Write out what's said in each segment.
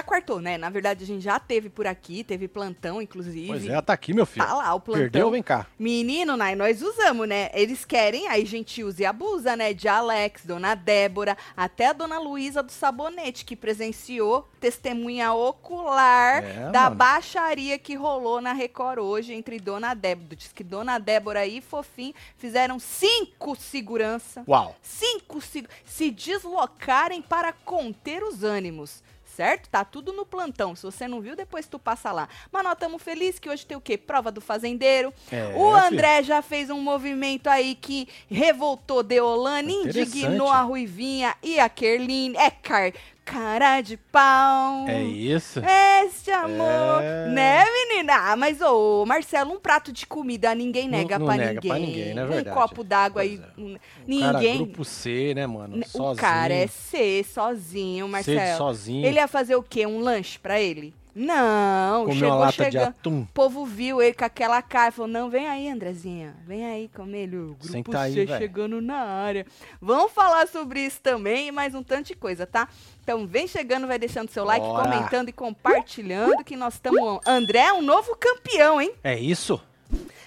já quartou, né? Na verdade, a gente já teve por aqui, teve plantão, inclusive. Pois é, tá aqui, meu filho. Tá lá o plantão. Perdeu, vem cá. Menino, né, nós usamos, né? Eles querem, aí a gente usa e abusa, né? De Alex, Dona Débora, até a Dona Luísa do Sabonete, que presenciou testemunha ocular É, da mano. baixaria que rolou na Record hoje entre Dona Débora. Diz que Dona Débora e Fofim fizeram cinco segurança Uau. cinco se, se deslocarem para conter os ânimos. Certo? Tá tudo no plantão. Se você não viu, depois tu passa lá. Mas nós estamos felizes que hoje tem o quê? Prova do fazendeiro. É, o filho. André já fez um movimento aí que revoltou Deolane, indignou a Ruivinha e a Kerline. É car cara de pau. É isso. Este amor. É. Né, menina? Ah, mas, ô, Marcelo, um prato de comida ninguém Não- nega não pra nega ninguém. pra ninguém, não é Um copo d'água aí. Pois hum, O cara, Ninguém. grupo C, né, mano? N- Sozinho. O cara é C, sozinho, C Marcelo. de sozinho. Ele ia fazer o quê? Um lanche pra ele? Não, Comeu chegou uma lata de chegando. atum. O povo viu ele com aquela cara e falou: Não, vem aí, Andrezinha. Vem aí comer ele. O grupo Senta aí, C velho. chegando na área. Vamos falar sobre isso também e mais um tanto de coisa, tá? Então vem chegando, vai deixando seu like, Bora. comentando e compartilhando que nós estamos. André é um novo campeão, hein? É isso?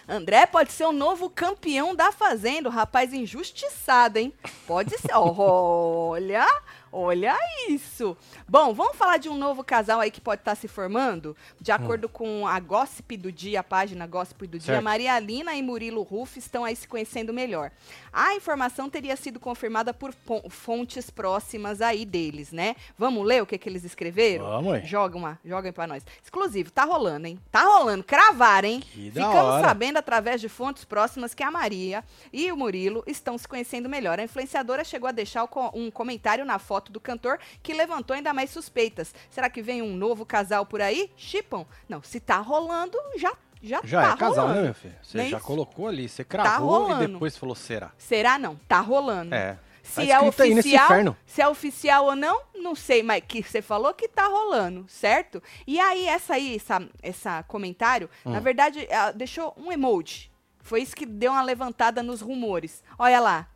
André pode ser o novo campeão da Fazenda, o rapaz injustiçado, hein? Pode ser. Olha, olha isso. Bom, vamos falar de um novo casal aí que pode estar se formando? De acordo com a Gossip do Dia, a página Gossip do Dia, Certo. Maria Lina e Murilo Ruff estão aí se conhecendo melhor. A informação teria sido confirmada por fontes próximas aí deles, né? Vamos ler o que, que eles escreveram? Vamos aí. Joga uma, joguem pra nós. Exclusivo, tá rolando, hein? Tá rolando, cravar, hein? Que Ficamos hora. sabendo através de fontes próximas que a Maria e o Murilo estão se conhecendo melhor. A influenciadora chegou a deixar um comentário na foto do cantor que levantou ainda mais suspeitas. Será que vem um novo casal por aí? Chipam? Não, se tá rolando, já, já, Já tá é casal, rolando. né, meu filho? Você é já isso? colocou ali, você cravou e rolando. depois falou será. Será não? Tá rolando. É. Se Tá é oficial, se é oficial ou não, não sei, mas que você falou que tá rolando, certo? E aí essa aí, essa, essa comentário, Hum. na verdade, ela deixou um emoji. Foi isso que deu uma levantada nos rumores. Olha lá,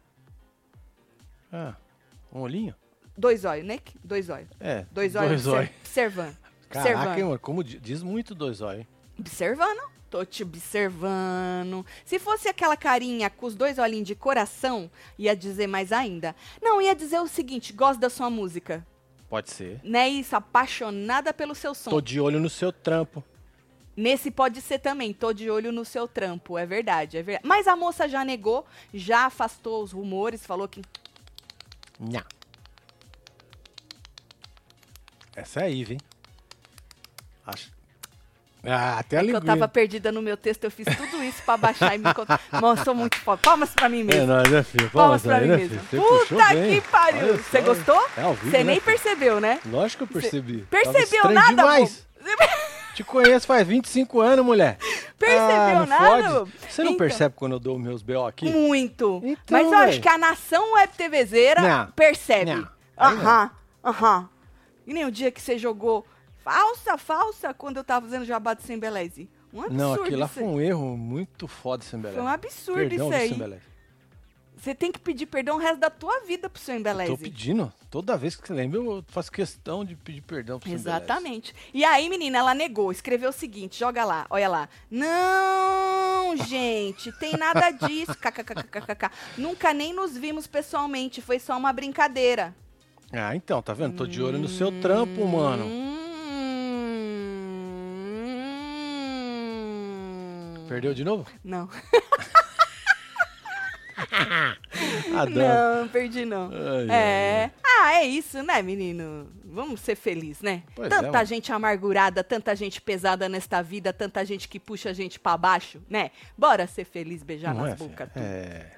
Ah, um olhinho? Dois olhos, né? Dois olhos. É. Dois olhos Dois olhos. observando. Caraca, observando. hein, mano, como di- diz muito dois olhos? Observando. Tô te observando. Se fosse aquela carinha com os dois olhinhos de coração, ia dizer mais ainda. Não, ia dizer o seguinte: gosto da sua música. Pode ser. Não é isso? Apaixonada pelo seu som. Tô de olho no seu trampo. Nesse pode ser também, tô de olho no seu trampo, é verdade, é verdade. Mas a moça já negou, já afastou os rumores, falou que Nha. Essa é a Ive, hein? Acho. Ah, até a é que eu linguinha. tava perdida no meu texto, eu fiz tudo isso pra baixar e me contar. Nossa, sou muito foda. Palmas pra mim É mesmo. nóis, né, filho? Palmas Palmas pra aí, mim né, mesmo. filho? Puta bem. que pariu. Você gostou? É ao vivo, Você né, nem filho? percebeu, né? Lógico que eu percebi. Tava Percebeu nada, demais. Te conheço faz 25 anos, mulher. Percebeu Ah, não nada? fode. Você não Então. percebe quando eu dou meus BO aqui? Muito. Então, Mas eu acho que a nação web TVzeira Não. percebe. Aham, aham. E nem o dia que você jogou falsa, falsa, quando eu tava fazendo jabá do Sem Beleze. Um absurdo Não, aquilo lá foi um erro muito foda, Sembelé. Foi um absurdo Perdão, isso aí. Você tem que pedir perdão o resto da tua vida pro seu Tô pedindo. Toda vez que você lembra, eu faço questão de pedir perdão pro. Exatamente. E aí, menina, ela negou, escreveu o seguinte, joga lá, olha lá. Não, gente, tem nada disso. KKKKKK. Nunca nem nos vimos pessoalmente, foi só uma brincadeira. Ah, então, tá vendo? Tô de olho no seu trampo, mano. Perdeu de novo? Não, não, perdi não. Ai, É. Ah, é isso, né, menino? Vamos ser felizes, né? Pois é, tanta mano. gente amargurada, tanta gente pesada nesta vida, tanta gente que puxa a gente pra baixo, né? Bora ser feliz, beijar Não nas é, bocas. É.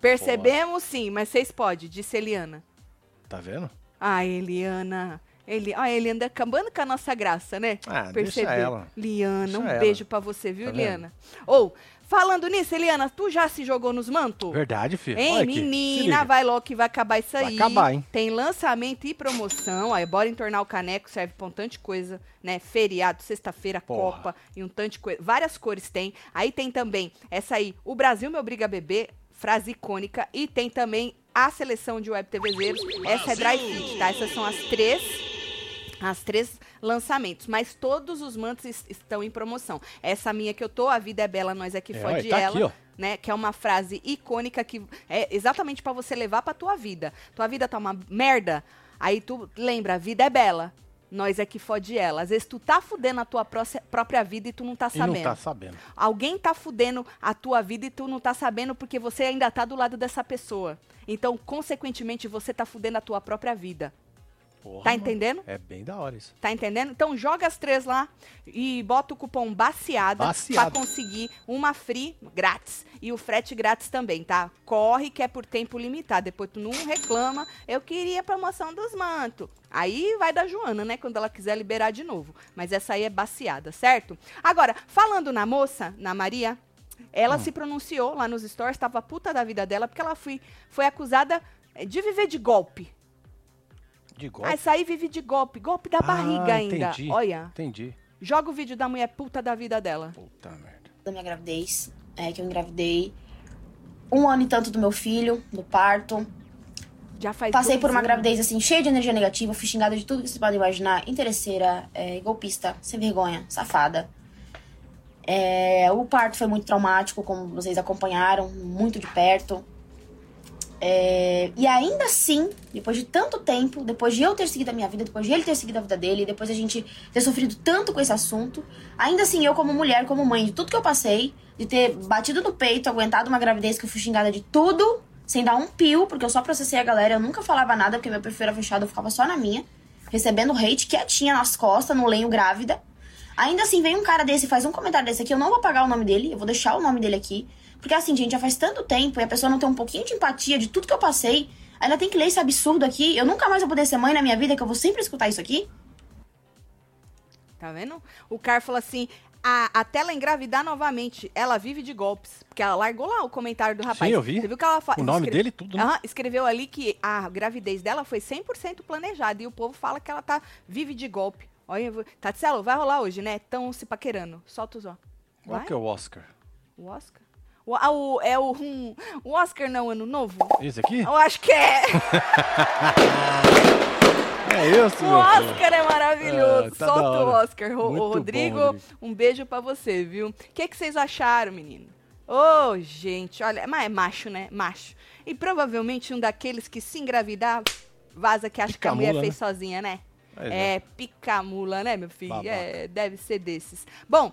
Percebemos sim, mas vocês podem, disse Eliana. Tá vendo? Ah, Eliana. Eli... Ah, Eliana acabando com a nossa graça, né? Ah, deixa ela. Liana, Deixa um ela. beijo pra você, viu, Tá? Eliana? Ou, falando nisso, Eliana, tu já se jogou nos mantos? Verdade, filho. Hein, Olha aqui, menina, liga. vai logo que vai acabar isso Vai aí. acabar, hein? Tem lançamento e promoção. Aí, bora entornar o caneco, serve pra um tanto de coisa, né? Feriado, sexta-feira. Copa e um tanto de coisa. Várias cores tem. Aí tem também essa aí, O Brasil me obriga a beber, frase icônica. E tem também a seleção de web TVzeiros. Essa é Dry Fit, tá? Essas são as três. As três lançamentos, mas todos os mantos es- estão em promoção. Essa minha que eu tô, a vida é bela, nós é que É, fode tá ela, aqui, né? Que é uma frase icônica que é exatamente pra você levar pra tua vida. Tua vida tá uma merda, aí tu lembra, a vida é bela. Nós é que fode ela. Às vezes tu tá fudendo a tua própria vida e tu não tá E não sabendo. tá sabendo. Alguém tá fudendo a tua vida e tu não tá sabendo porque você ainda tá do lado dessa pessoa. Então, consequentemente, você tá fudendo a tua própria vida. Porra, Tá mano. entendendo? É bem da hora isso. Tá entendendo? Então joga as três lá e bota o cupom baciada Baciada. pra conseguir uma free grátis e o frete grátis também, tá? Corre que é por tempo limitado. Depois tu não reclama. Eu queria promoção dos mantos. Aí vai da Joana, né? Quando ela quiser liberar de novo. Mas essa aí é baciada, certo? Agora, falando na moça, na Maria, ela se pronunciou lá nos stories, tava puta da vida dela, porque ela foi, foi acusada de viver de golpe. De Ah, golpe. essa aí vive de golpe, golpe da barriga Ah, ainda. entendi. Olha. Entendi. Joga o vídeo da mulher puta da vida dela. Puta merda. da minha gravidez, é, que eu engravidei um ano e tanto do meu filho, do parto. Já faz Passei por uma anos. gravidez, assim, cheia de energia negativa, fui xingada de tudo que vocês podem imaginar, interesseira, é, golpista, sem vergonha, safada. É, o parto foi muito traumático, como vocês acompanharam, muito de perto. É, e ainda assim, depois de tanto tempo, depois de eu ter seguido a minha vida, depois de ele ter seguido a vida dele, depois de a gente ter sofrido tanto com esse assunto, ainda assim eu como mulher, como mãe, de tudo que eu passei, de ter batido no peito, aguentado uma gravidez que eu fui xingada de tudo, sem dar um pio, porque eu só processei a galera, eu nunca falava nada, porque meu perfil era fechado, eu ficava só na minha, recebendo hate quietinha nas costas, no lenho grávida. Ainda assim, vem um cara desse faz um comentário desse aqui, eu não vou pagar o nome dele, eu vou deixar o nome dele aqui. Porque assim, gente, já faz tanto tempo e a pessoa não tem um pouquinho de empatia de tudo que eu passei. Ela tem que ler esse absurdo aqui. Eu nunca mais vou poder ser mãe na minha vida, que eu vou sempre escutar isso aqui. Tá vendo? O Car falou assim: a, até ela engravidar novamente, ela vive de golpes. Porque ela largou lá o comentário do rapaz. Sim, eu vi. Você viu que ela fa- O nome dele tudo, né? Aham, escreveu ali que a gravidez dela foi 100% planejada. E o povo fala que ela tá vive de golpe. Olha, Tatselo, vai rolar hoje, né? Tão se paquerando. Solta os ó. Qual que é o Oscar? O Oscar? O, o- é o, hum, o Oscar não, ano novo? Esse aqui? Eu acho que é. É esse, O. Oscar é maravilhoso. Ah, tá Solta o. Oscar. Ro- Muito Ô, bom, Rodrigo, Rodrigo. um beijo pra você, viu? O que, que vocês acharam, menino? Ô, gente, olha, mas é macho, né? Macho. E provavelmente um daqueles que se engravidar, vaza que acha que a mulher fez né? sozinha, né? Pois É, picamula, né, meu filho? Babaca. É, deve ser desses. Bom,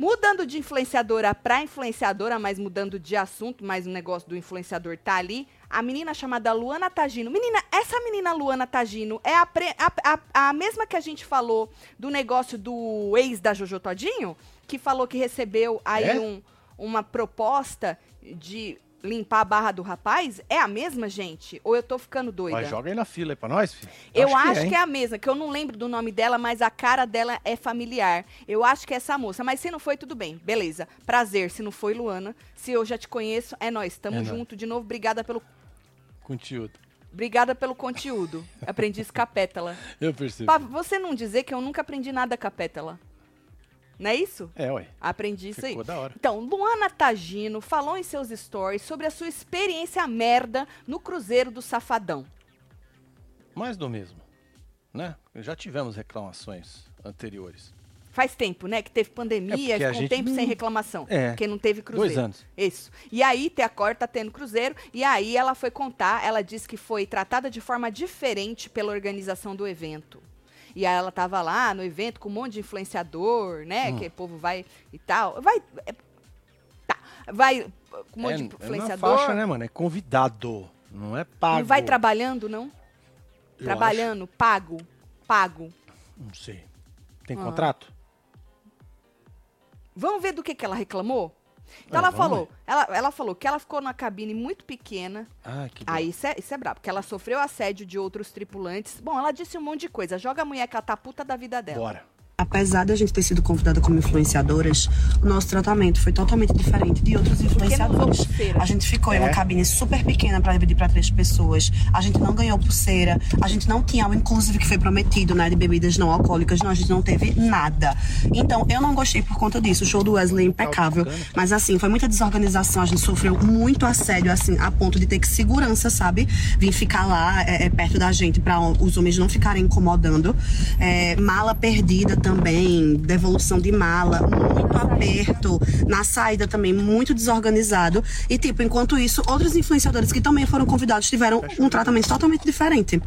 mudando de influenciadora pra influenciadora, mas mudando de assunto, mas o negócio do influenciador tá ali. A menina chamada Luana Tagino. Menina, essa menina Luana Tagino é a, pre- a- a- a mesma que a gente falou do negócio do ex da Jojo Todinho? Que falou que recebeu aí É? um- uma proposta de limpar a barra do rapaz? É a mesma, gente? Ou eu tô ficando doida? Mas joga aí na fila aí pra nós, filho. Eu acho, que, hein? é, a mesma, que eu não lembro do nome dela, mas a cara dela é familiar. Eu acho que é essa moça. Mas se não foi, tudo bem. Beleza. Prazer. Se não foi, Luana. Se eu já te conheço, é nós. Tamo É junto de novo. Obrigada pelo, Conteúdo. obrigada pelo conteúdo. Aprendi isso com a Pétala. Eu percebi. Pra você não dizer que eu nunca aprendi nada com a Pétala. Não é isso? É, ué. Aprendi isso aí. Ficou da hora. Então, Luana Tagino falou em seus stories sobre a sua experiência merda no Cruzeiro do Safadão. Mais do mesmo. Né? Já tivemos reclamações anteriores. Faz tempo, né? Que teve pandemia, É ficou um gente tempo sem reclamação. É. Porque não teve cruzeiro. Dois anos. Isso. E aí, a Cor tá tendo cruzeiro. E aí, ela foi contar. Ela disse que foi tratada de forma diferente pela organização do evento. E aí, ela tava lá no evento com um monte de influenciador, né? Hum. Que o povo vai e tal. Vai. é, tá. Vai com um monte é, de é influenciador. faixa, né, mano? É convidado. Não é pago. não vai trabalhando, não? Eu Trabalhando, pago. Pago. acho. Não sei. Tem Ah. contrato? Vamos ver do que, que ela reclamou? Então Ah, ela falou, ela, ela falou que ela ficou numa cabine muito pequena. Ah, que Aí isso é, isso é brabo, porque ela sofreu assédio de outros tripulantes. Bom, ela disse um monte de coisa. Joga a mulher que ela tá puta da vida dela. Bora. Apesar de a gente ter sido convidada como influenciadoras, o nosso tratamento foi totalmente diferente de outros influenciadores. A gente ficou em uma É. cabine super pequena para dividir para três pessoas. A gente não ganhou pulseira. A gente não tinha o inclusive que foi prometido, né, de bebidas não alcoólicas. Não, a gente não teve nada. Então, eu não gostei por conta disso. O show do Wesley é impecável, mas assim, foi muita desorganização. A gente sofreu muito assédio, assim, a ponto de ter que segurança, sabe? Vir ficar lá é, é, perto da gente para os homens não ficarem incomodando. É, mala perdida também, devolução de mala, muito aperto. Na saída também, muito desorganizado. E, tipo, enquanto isso, outros influenciadores que também foram convidados tiveram um tratamento totalmente diferente.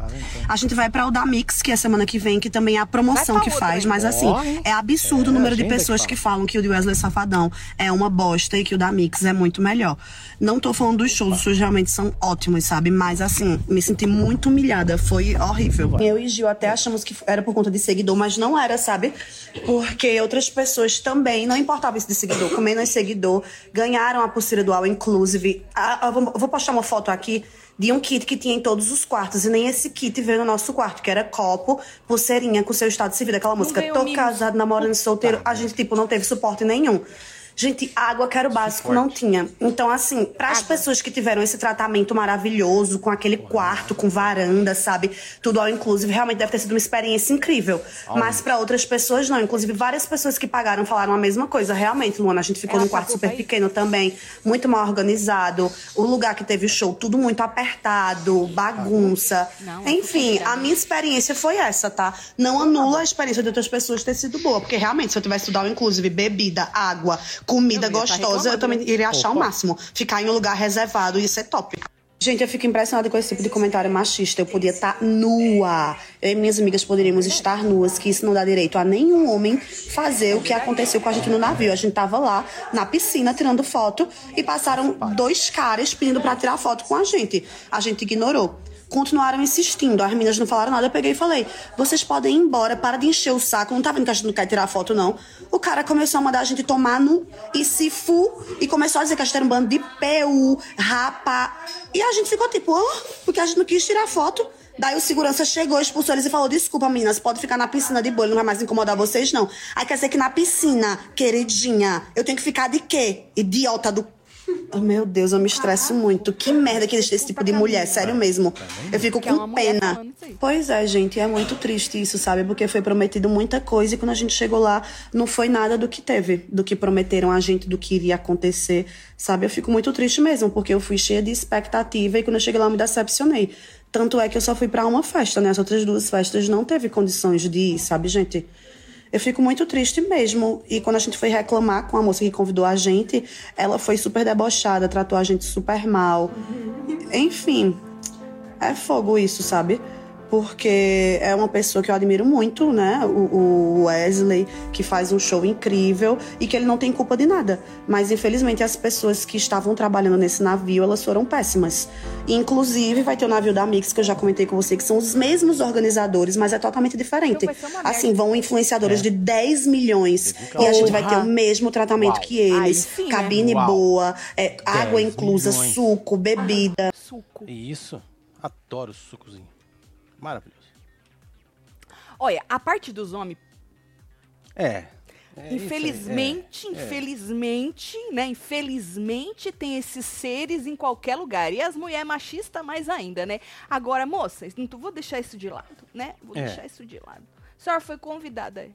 A gente vai para o da Mix, que é semana que vem, que também é a promoção que faz, mas assim, é absurdo É, o número de que pessoas que falam que o de Wesley Safadão é uma bosta e que o da Mix é muito melhor. Não tô falando dos shows, os shows realmente são ótimos, sabe? Mas assim, me senti muito humilhada, foi horrível. Eu e Gil até achamos que era por conta de seguidor, mas não era, sabe? Porque outras pessoas também, não importava isso de seguidor, com menos seguidor, ganharam a pulseira do All Inclusive. Ah, eu vou- eu vou postar uma foto aqui de um kit que tinha em todos os quartos. E nem esse kit veio no nosso quarto, que era copo, pulseirinha com seu estado civil, daquela música veio Tô mimos. casado, namorando solteiro. A gente, tipo, não teve suporte nenhum. Gente, água que era o básico, não tinha. Então, assim, para as pessoas que tiveram esse tratamento maravilhoso, com aquele quarto, com varanda, sabe? Tudo ao inclusive, realmente deve ter sido uma experiência incrível. Mas para outras pessoas, não. Inclusive, várias pessoas que pagaram falaram a mesma coisa. Realmente, Luana, a gente ficou Ela num quarto super ir? pequeno também, muito mal organizado. O lugar que teve o show, tudo muito apertado, bagunça. Não, é Enfim, super a minha experiência foi essa, tá? Não anula a experiência de outras pessoas ter sido boa. Porque realmente, se eu tivesse estudado, inclusive, bebida, água, comida Eu tá gostosa, eu reclamando, também iria achar o Opa. máximo. Ficar em um lugar reservado ia ser top. Gente, eu fico impressionada com esse tipo de comentário machista. Eu podia estar nua. Eu e minhas amigas poderíamos estar nuas, que isso não dá direito a nenhum homem fazer o que aconteceu com a gente no navio. A gente tava lá na piscina tirando foto e passaram dois caras pedindo pra tirar foto com a gente. A gente ignorou. Continuaram insistindo. As meninas não falaram nada. Eu peguei e falei: vocês podem ir embora, para de encher o saco. Não tá vendo que a gente não quer tirar foto, não. O cara começou a mandar a gente tomar no e se fu e começou a dizer que a gente era um bando de PU, rapa. E a gente ficou tipo, ah, porque a gente não quis tirar foto. Daí o segurança chegou, expulsou eles e falou: Desculpa, meninas, pode ficar na piscina de boa, ele não vai mais incomodar vocês, não. Aí quer dizer que na piscina, queridinha, eu tenho que ficar de quê? Idiota do. Oh, meu Deus, eu me estresso muito. Que merda que existe esse tipo de mulher, sério mesmo. Eu fico é com mulher pena. Pois é, gente, é muito triste isso, sabe? Porque foi prometido muita coisa e quando a gente chegou lá, não foi nada do que teve, do que prometeram a gente, do que iria acontecer, sabe? Eu fico muito triste mesmo, porque eu fui cheia de expectativa e quando eu cheguei lá eu me decepcionei. Tanto é que eu só fui pra uma festa, né? As outras duas festas não teve condições de ir, sabe, gente? Eu fico muito triste mesmo. E quando a gente foi reclamar com a moça que convidou a gente, ela foi super debochada, tratou a gente super mal. Enfim, é fogo isso, sabe? Porque é uma pessoa que eu admiro muito, né? O, o Wesley, que faz um show incrível e que ele não tem culpa de nada. Mas infelizmente as pessoas que estavam trabalhando nesse navio, elas foram péssimas. E, inclusive, vai ter o navio da Mix, que eu já comentei com você, que são os mesmos organizadores, mas é totalmente diferente. Então. Assim, vão influenciadores de 10 milhões e a gente vai ter o mesmo tratamento Uau. que eles. Sim, né? cabine Uau. boa, é, água 10 inclusa, milhões. suco, bebida. Suco. E isso, adoro o sucozinho. Maravilhoso. Olha, a parte dos homens, É. é isso aí, infelizmente, é, é. infelizmente, né? Infelizmente tem esses seres em qualquer lugar. E as mulheres machistas mais ainda, né? Agora, moças, não vou deixar isso de lado, né? Vou É. deixar isso de lado. A senhora foi convidada,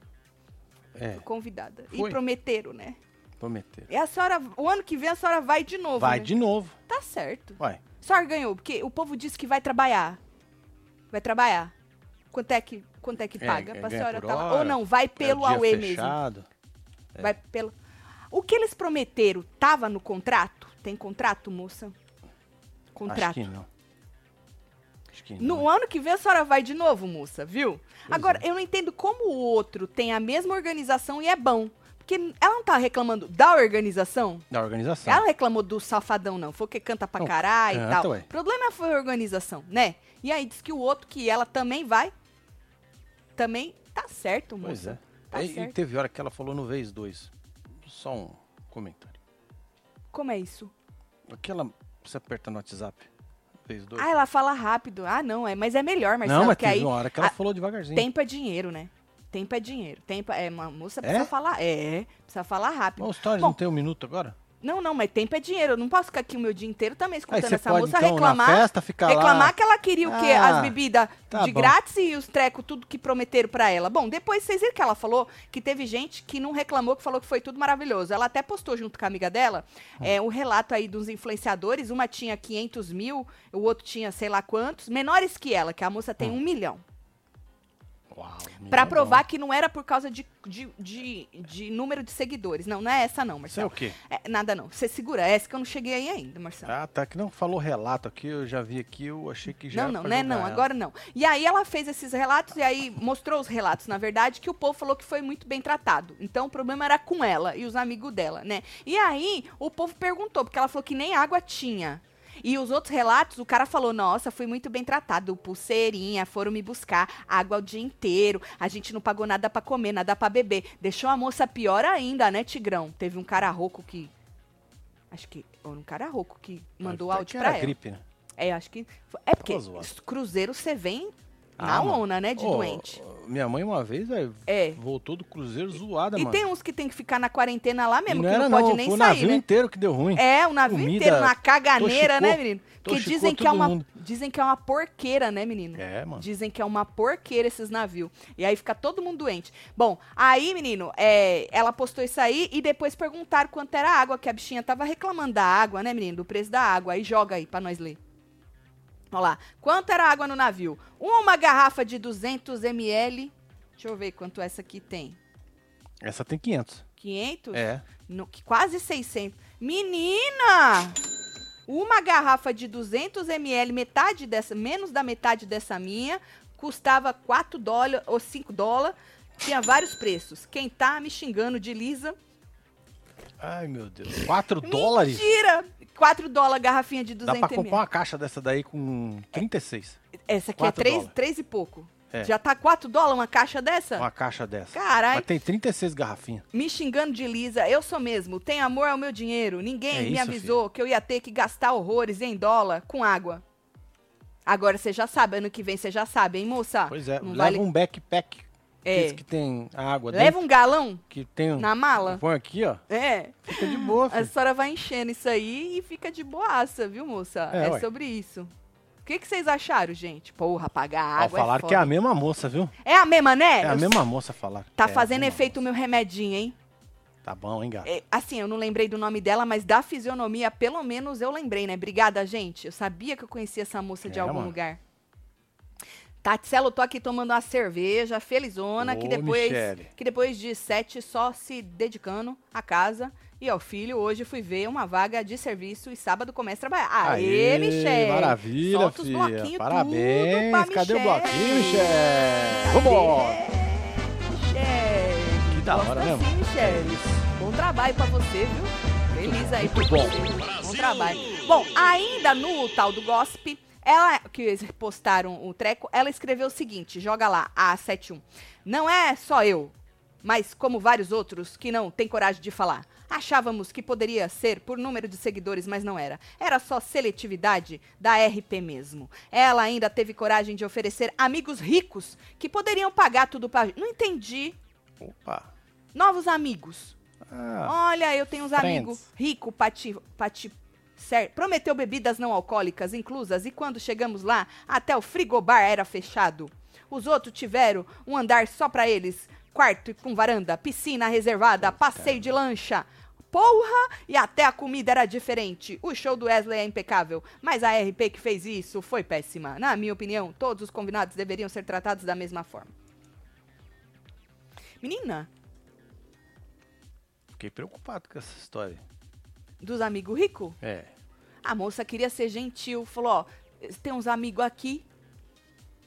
É, foi convidada. Foi. E prometeram, né? prometer. E a senhora, o ano que vem a senhora vai de novo. Vai né? de novo. Tá certo. Vai. A senhora ganhou, porque o povo disse que vai trabalhar. Vai trabalhar. Quanto é que, quanto é que É, paga ganha pra senhora tá lá? Ou não, vai É pelo o dia AUE mesmo. fechado. Vai pelo. O que eles prometeram tava no contrato? Tem contrato, moça? Contrato. Acho que não. No ano que vem a senhora vai de novo, moça, viu? Agora, eu não entendo como o outro tem a mesma organização e é bom. Porque ela não tá reclamando da organização? Da organização. Ela reclamou do safadão, não. Foi que canta pra caralho e tal. ué. O problema foi a organização, né? E aí diz que o outro, que ela também vai, também tá certo, moça. Pois é. Tá e, certo. teve hora que ela falou no vez dois. Só um comentário. Como é isso? Aquela. Você aperta no WhatsApp. Vez dois. Ah, ela fala rápido. Ah, não, é, mas é melhor, Marcelo, não, mas que teve aí uma hora que ela a- falou devagarzinho. tempo é dinheiro, né? Tempo é dinheiro. Tempo é, uma moça É? precisa falar. É, precisa falar rápido. Bom, Stories Bom, não tem um minuto agora? Não, não, mas tempo é dinheiro. Eu não posso ficar aqui o meu dia inteiro também escutando essa pode, moça então, reclamar. festa, reclamar lá... que ela queria o quê? Ah, As bebidas tá de bom. grátis e os trecos, tudo que prometeram pra ela. Bom, depois vocês viram que ela falou que teve gente que não reclamou, que falou que foi tudo maravilhoso. Ela até postou junto com a amiga dela Hum. é, um relato aí dos influenciadores. Uma tinha 500 mil, o outro tinha sei lá quantos. Menores que ela, que a moça tem Hum. um milhão. Milhão provar que não era por causa de, de, de, de número de seguidores. Não, não é essa não, bom. Isso é Marcelo. o quê? É, nada não. Você segura essa que eu não cheguei aí ainda, Marcelo. Ah, tá. Que não falou relato aqui, eu já vi aqui, eu achei que já Não, não, né? Não, ela. agora não. E aí ela fez esses relatos e aí mostrou os relatos, na verdade, que o povo falou que foi muito bem tratado. Então o problema era com ela e os amigos dela, né? E aí o povo perguntou, porque ela falou que nem água tinha. E os outros relatos, o cara falou: Nossa, fui muito bem tratado. Pulseirinha, foram me buscar água o dia inteiro. A gente não pagou nada pra comer, nada pra beber. Deixou a moça pior ainda, né, Tigrão? Teve um cara rouco que. Acho que. Ou um cara rouco que mandou áudio pra ela. gripe, né? É, acho que. É porque Cruzeiro você vem na Ah, né, de Ô, doente. Minha mãe uma vez, velho, É. voltou do cruzeiro zoada, E mano. tem uns que tem que ficar na quarentena lá E mesmo, não que era não pode não, nem foi o sair, navio né? inteiro que deu ruim. É, o navio Comida, inteiro na caganeira, toxicou- né, menino? Que toxicou dizem que é uma mundo. dizem que é uma porqueira, né, menino? É, mano. Dizem que é uma porqueira esses navios. E aí fica todo mundo doente. Bom, aí, menino, é, ela postou isso aí e depois perguntaram quanto era a água, que a bichinha tava reclamando da água, né, menino? Do preço da água. Aí joga aí pra nós ler. Olha lá. Quanto era água no navio? Uma garrafa de 200 ml. Deixa eu ver quanto essa aqui tem. Essa tem 500. 500? É. No- quase 600. Menina! Uma garrafa de 200 ml, metade dessa, menos da metade dessa minha, custava 4 dólares ou 5 dólares. Tinha vários preços. Quem tá me xingando de Lisa? Ai, meu Deus. 4 dólares? Mentira! 4 dólares garrafinha de Dá 200 pra comprar ml. uma caixa dessa daí com 36. Essa aqui é quatro 3, dólares. 3 e pouco. É. Já tá 4 dólares uma caixa dessa? Uma caixa dessa. Caralho. Mas tem 36 garrafinhas. me xingando de Lisa, eu sou mesmo, tem amor ao meu dinheiro. Ninguém É me isso, avisou que eu ia ter que gastar horrores em dólar com água. Agora você já sabe, ano que vem você já sabe, hein, moça? Pois é. Não leva vale- um backpack. É. Esse que tem água Leva dentro. um galão Que tem um... na mala. Põe aqui, ó. É. Fica de boa, A filho. senhora vai enchendo isso aí e fica de boaça, viu, moça? É, É, sobre isso. O que, que vocês acharam, gente? Porra, pagar Ó, água. falaram é, que é a mesma moça, viu? é a mesma, né? É a mesma moça falar. Tá É a fazendo efeito o meu remedinho, hein? Tá bom, hein, gato? É, assim, eu não lembrei do nome dela, mas da fisionomia, pelo menos eu lembrei, né? Obrigada, gente. Eu sabia que eu conhecia essa moça de É, algum mano. lugar. Tatselo, eu tô aqui tomando uma cerveja, felizona, que Ô, depois, Michele. que depois de sete só se dedicando à casa e ao filho, hoje fui ver uma vaga de serviço e sábado começa a trabalhar. Aê, Michele! Maravilha, Solta os filha. bloquinhos Parabéns. tudo Cadê o Michele. bloquinho, Michele? Vambora. Michele! Que da hora, Gosta né, sim? Michele. Bom trabalho pra você, viu? Feliz aí Muito bom. você. Bom trabalho. Bom, ainda no tal do Gossip, ela, que postaram o treco, ela escreveu o seguinte, joga lá, a 71. Não é só eu, mas como vários outros que não têm coragem de falar. Achávamos que poderia ser por número de seguidores, mas não era. Era só seletividade da RP mesmo. Ela ainda teve coragem de oferecer amigos ricos que poderiam pagar tudo pra... Não entendi. Opa. Novos amigos. Ah, Olha, eu tenho uns Friends. amigos ricos, pati, pati, certo. Prometeu bebidas não alcoólicas inclusas e quando chegamos lá, até o frigobar era fechado. Os outros tiveram um andar só pra eles, quarto com varanda, piscina reservada, passeio de lancha. Porra! E até a comida era diferente. O show do Wesley é impecável, mas a RP que fez isso foi péssima. Na minha opinião, todos os convidados deveriam ser tratados da mesma forma. Menina, fiquei preocupado com essa história. Dos amigos ricos? É. A moça queria ser gentil, falou, ó, tem uns amigos aqui.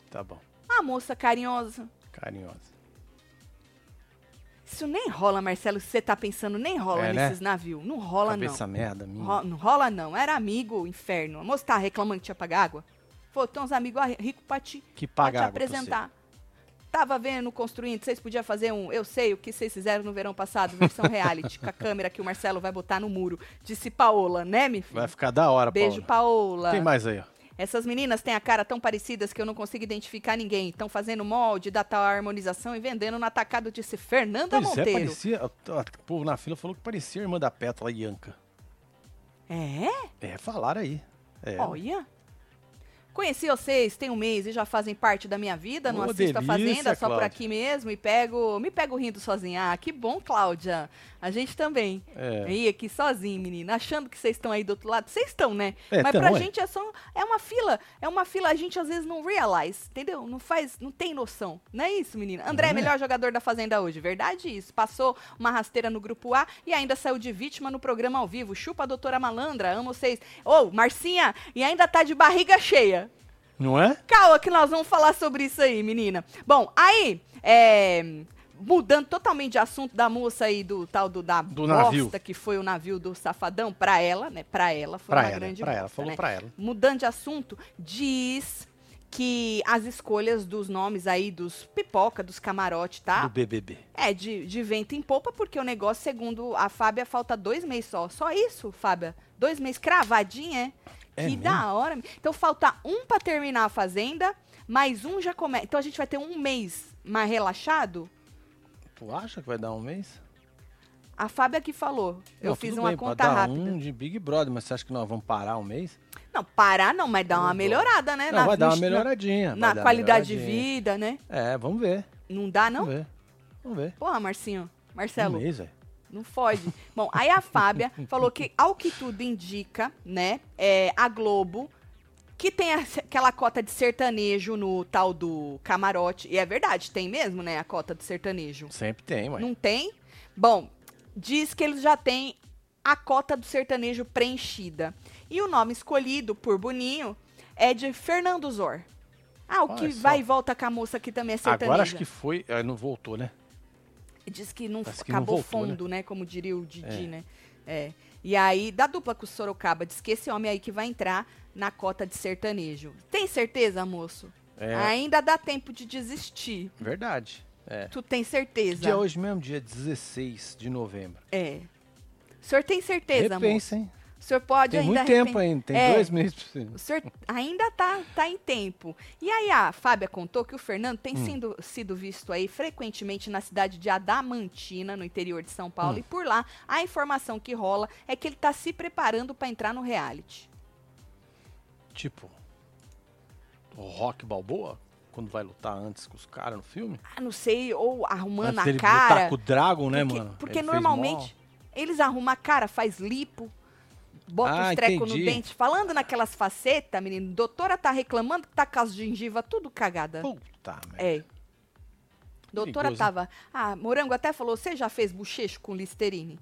Tá bom. A moça carinhosa. Carinhosa. Isso nem rola, Marcelo, se você tá pensando, nem rola É, né? nesses navios. Não rola, Cabeça merda minha. não. Ro- não rola, não. Era amigo, inferno. A moça tá reclamando que tinha pagar água. Falou, tem uns amigos ricos pra te, Que pra paga te água pra apresentar. Tava vendo, construindo, vocês podiam fazer um Eu Sei o que vocês fizeram no verão passado, versão reality, com a câmera que o Marcelo vai botar no muro. Disse Paola, né, me você. Vai ficar da hora, Beijo, Paula. Paola. Tem mais aí, ó. Essas meninas têm a cara tão parecidas que eu não consigo identificar ninguém. Estão fazendo molde da tal harmonização e vendendo no atacado, disse Fernanda Pois é, Monteiro. parecia. O o povo na fila falou que parecia a irmã da Pétala Ianca. É? É, falaram aí. É. Olha. Conheci vocês tem um mês e já fazem parte da minha vida. Não Ô, assisto a delícia, Fazenda, só por Cláudia. aqui mesmo. E pego, me pego rindo sozinha. Ah, que bom, Cláudia. A gente também. É. E aqui sozinho, menina. Achando que vocês estão aí do outro lado. Vocês estão, né? É, Mas tão, pra ué. gente é só. É uma fila. É uma fila, a gente às vezes não realize, entendeu? Não faz. Não tem noção. Não é isso, menina? André, Não é. melhor jogador da Fazenda hoje. Verdade isso. Passou uma rasteira no grupo A e ainda saiu de vítima no programa ao vivo. Chupa a doutora malandra. Amo vocês. Ô, Marcinha, e ainda tá de barriga cheia. Não é? Calma que nós vamos falar sobre isso aí, menina. Bom, aí, é, mudando totalmente de assunto da moça aí, do tal do da Do bosta navio. que foi o navio do Safadão, pra ela, né? Pra ela, foi Pra uma ela, grande pra ela. Falou né? pra ela. Mudando de assunto, diz que as escolhas dos nomes aí dos pipoca, dos camarote, tá? Do BBB. É, de, de vento em popa, porque o negócio, segundo a Fábia, falta dois meses só. Só isso, Fábia? Dois meses cravadinha, é? É que mesmo? da hora. Então falta um pra terminar a Fazenda, mais um já começa. Então a gente vai ter um mês mais relaxado? Tu acha que vai dar um mês? A Fábia que falou. Eu Não, fiz tudo uma bem, conta dar rápida. um de Big Brother, mas você acha que nós vamos parar um mês? Não, parar não, mas dá uma melhorada, né? Não, na, vai dar uma melhoradinha. Na, na dar qualidade de melhoradinha. vida, né? É, vamos ver. Não dá, não? Vamos ver. Vamos ver. Porra, Marcinho. Marcelo. Um mês, velho. Não fode. Bom, aí a Fábia falou que, ao que tudo indica, né, é, a Globo, que tem aquela cota de sertanejo no tal do camarote, e é verdade, tem mesmo, né, a cota de sertanejo. Sempre tem, ué. Não tem? Bom, diz que eles já têm a cota do sertanejo preenchida. E o nome escolhido por Boninho é de Fernando Zor. Ah, o Olha que só. vai e volta com a moça que também é sertaneja. Agora acho que foi. ah, Não voltou, né? Diz que não Parece que não acabou voltou, fundo, né? Como diria o Didi, É. né? É. E aí, da dupla com o Sorocaba, diz que esse homem aí que vai entrar na cota de sertanejo. Tem certeza, moço? É. Ainda dá tempo de desistir. Verdade. É. Tu tem certeza? Dia hoje mesmo, dia 16 de novembro. É. O senhor tem certeza, moço? Repensa, hein? O senhor pode Tem ainda muito tempo ainda, tem É. dois meses pra você. O senhor ainda tá, tá em tempo. E aí a Fábia contou que o Fernando tem Hum. sido, sido visto aí frequentemente na cidade de Adamantina, no interior de São Paulo. Hum. E por lá, a informação que rola é que ele tá se preparando pra entrar no reality. Tipo, o Rock Balboa, quando vai lutar antes com os caras no filme. Ah, não sei, ou arrumando antes a cara. lutar com o Dragon, né, porque mano? porque Ele normalmente eles arrumam a cara, faz lipo, bota Ah, os trecos no entendi. dente. Falando naquelas facetas, menino, doutora tá reclamando que tá com as gengivas tudo cagada. Puta, merda. É. Doutora Perigoso, tava. Ah, Morango até falou: você já fez bochecho com Listerine?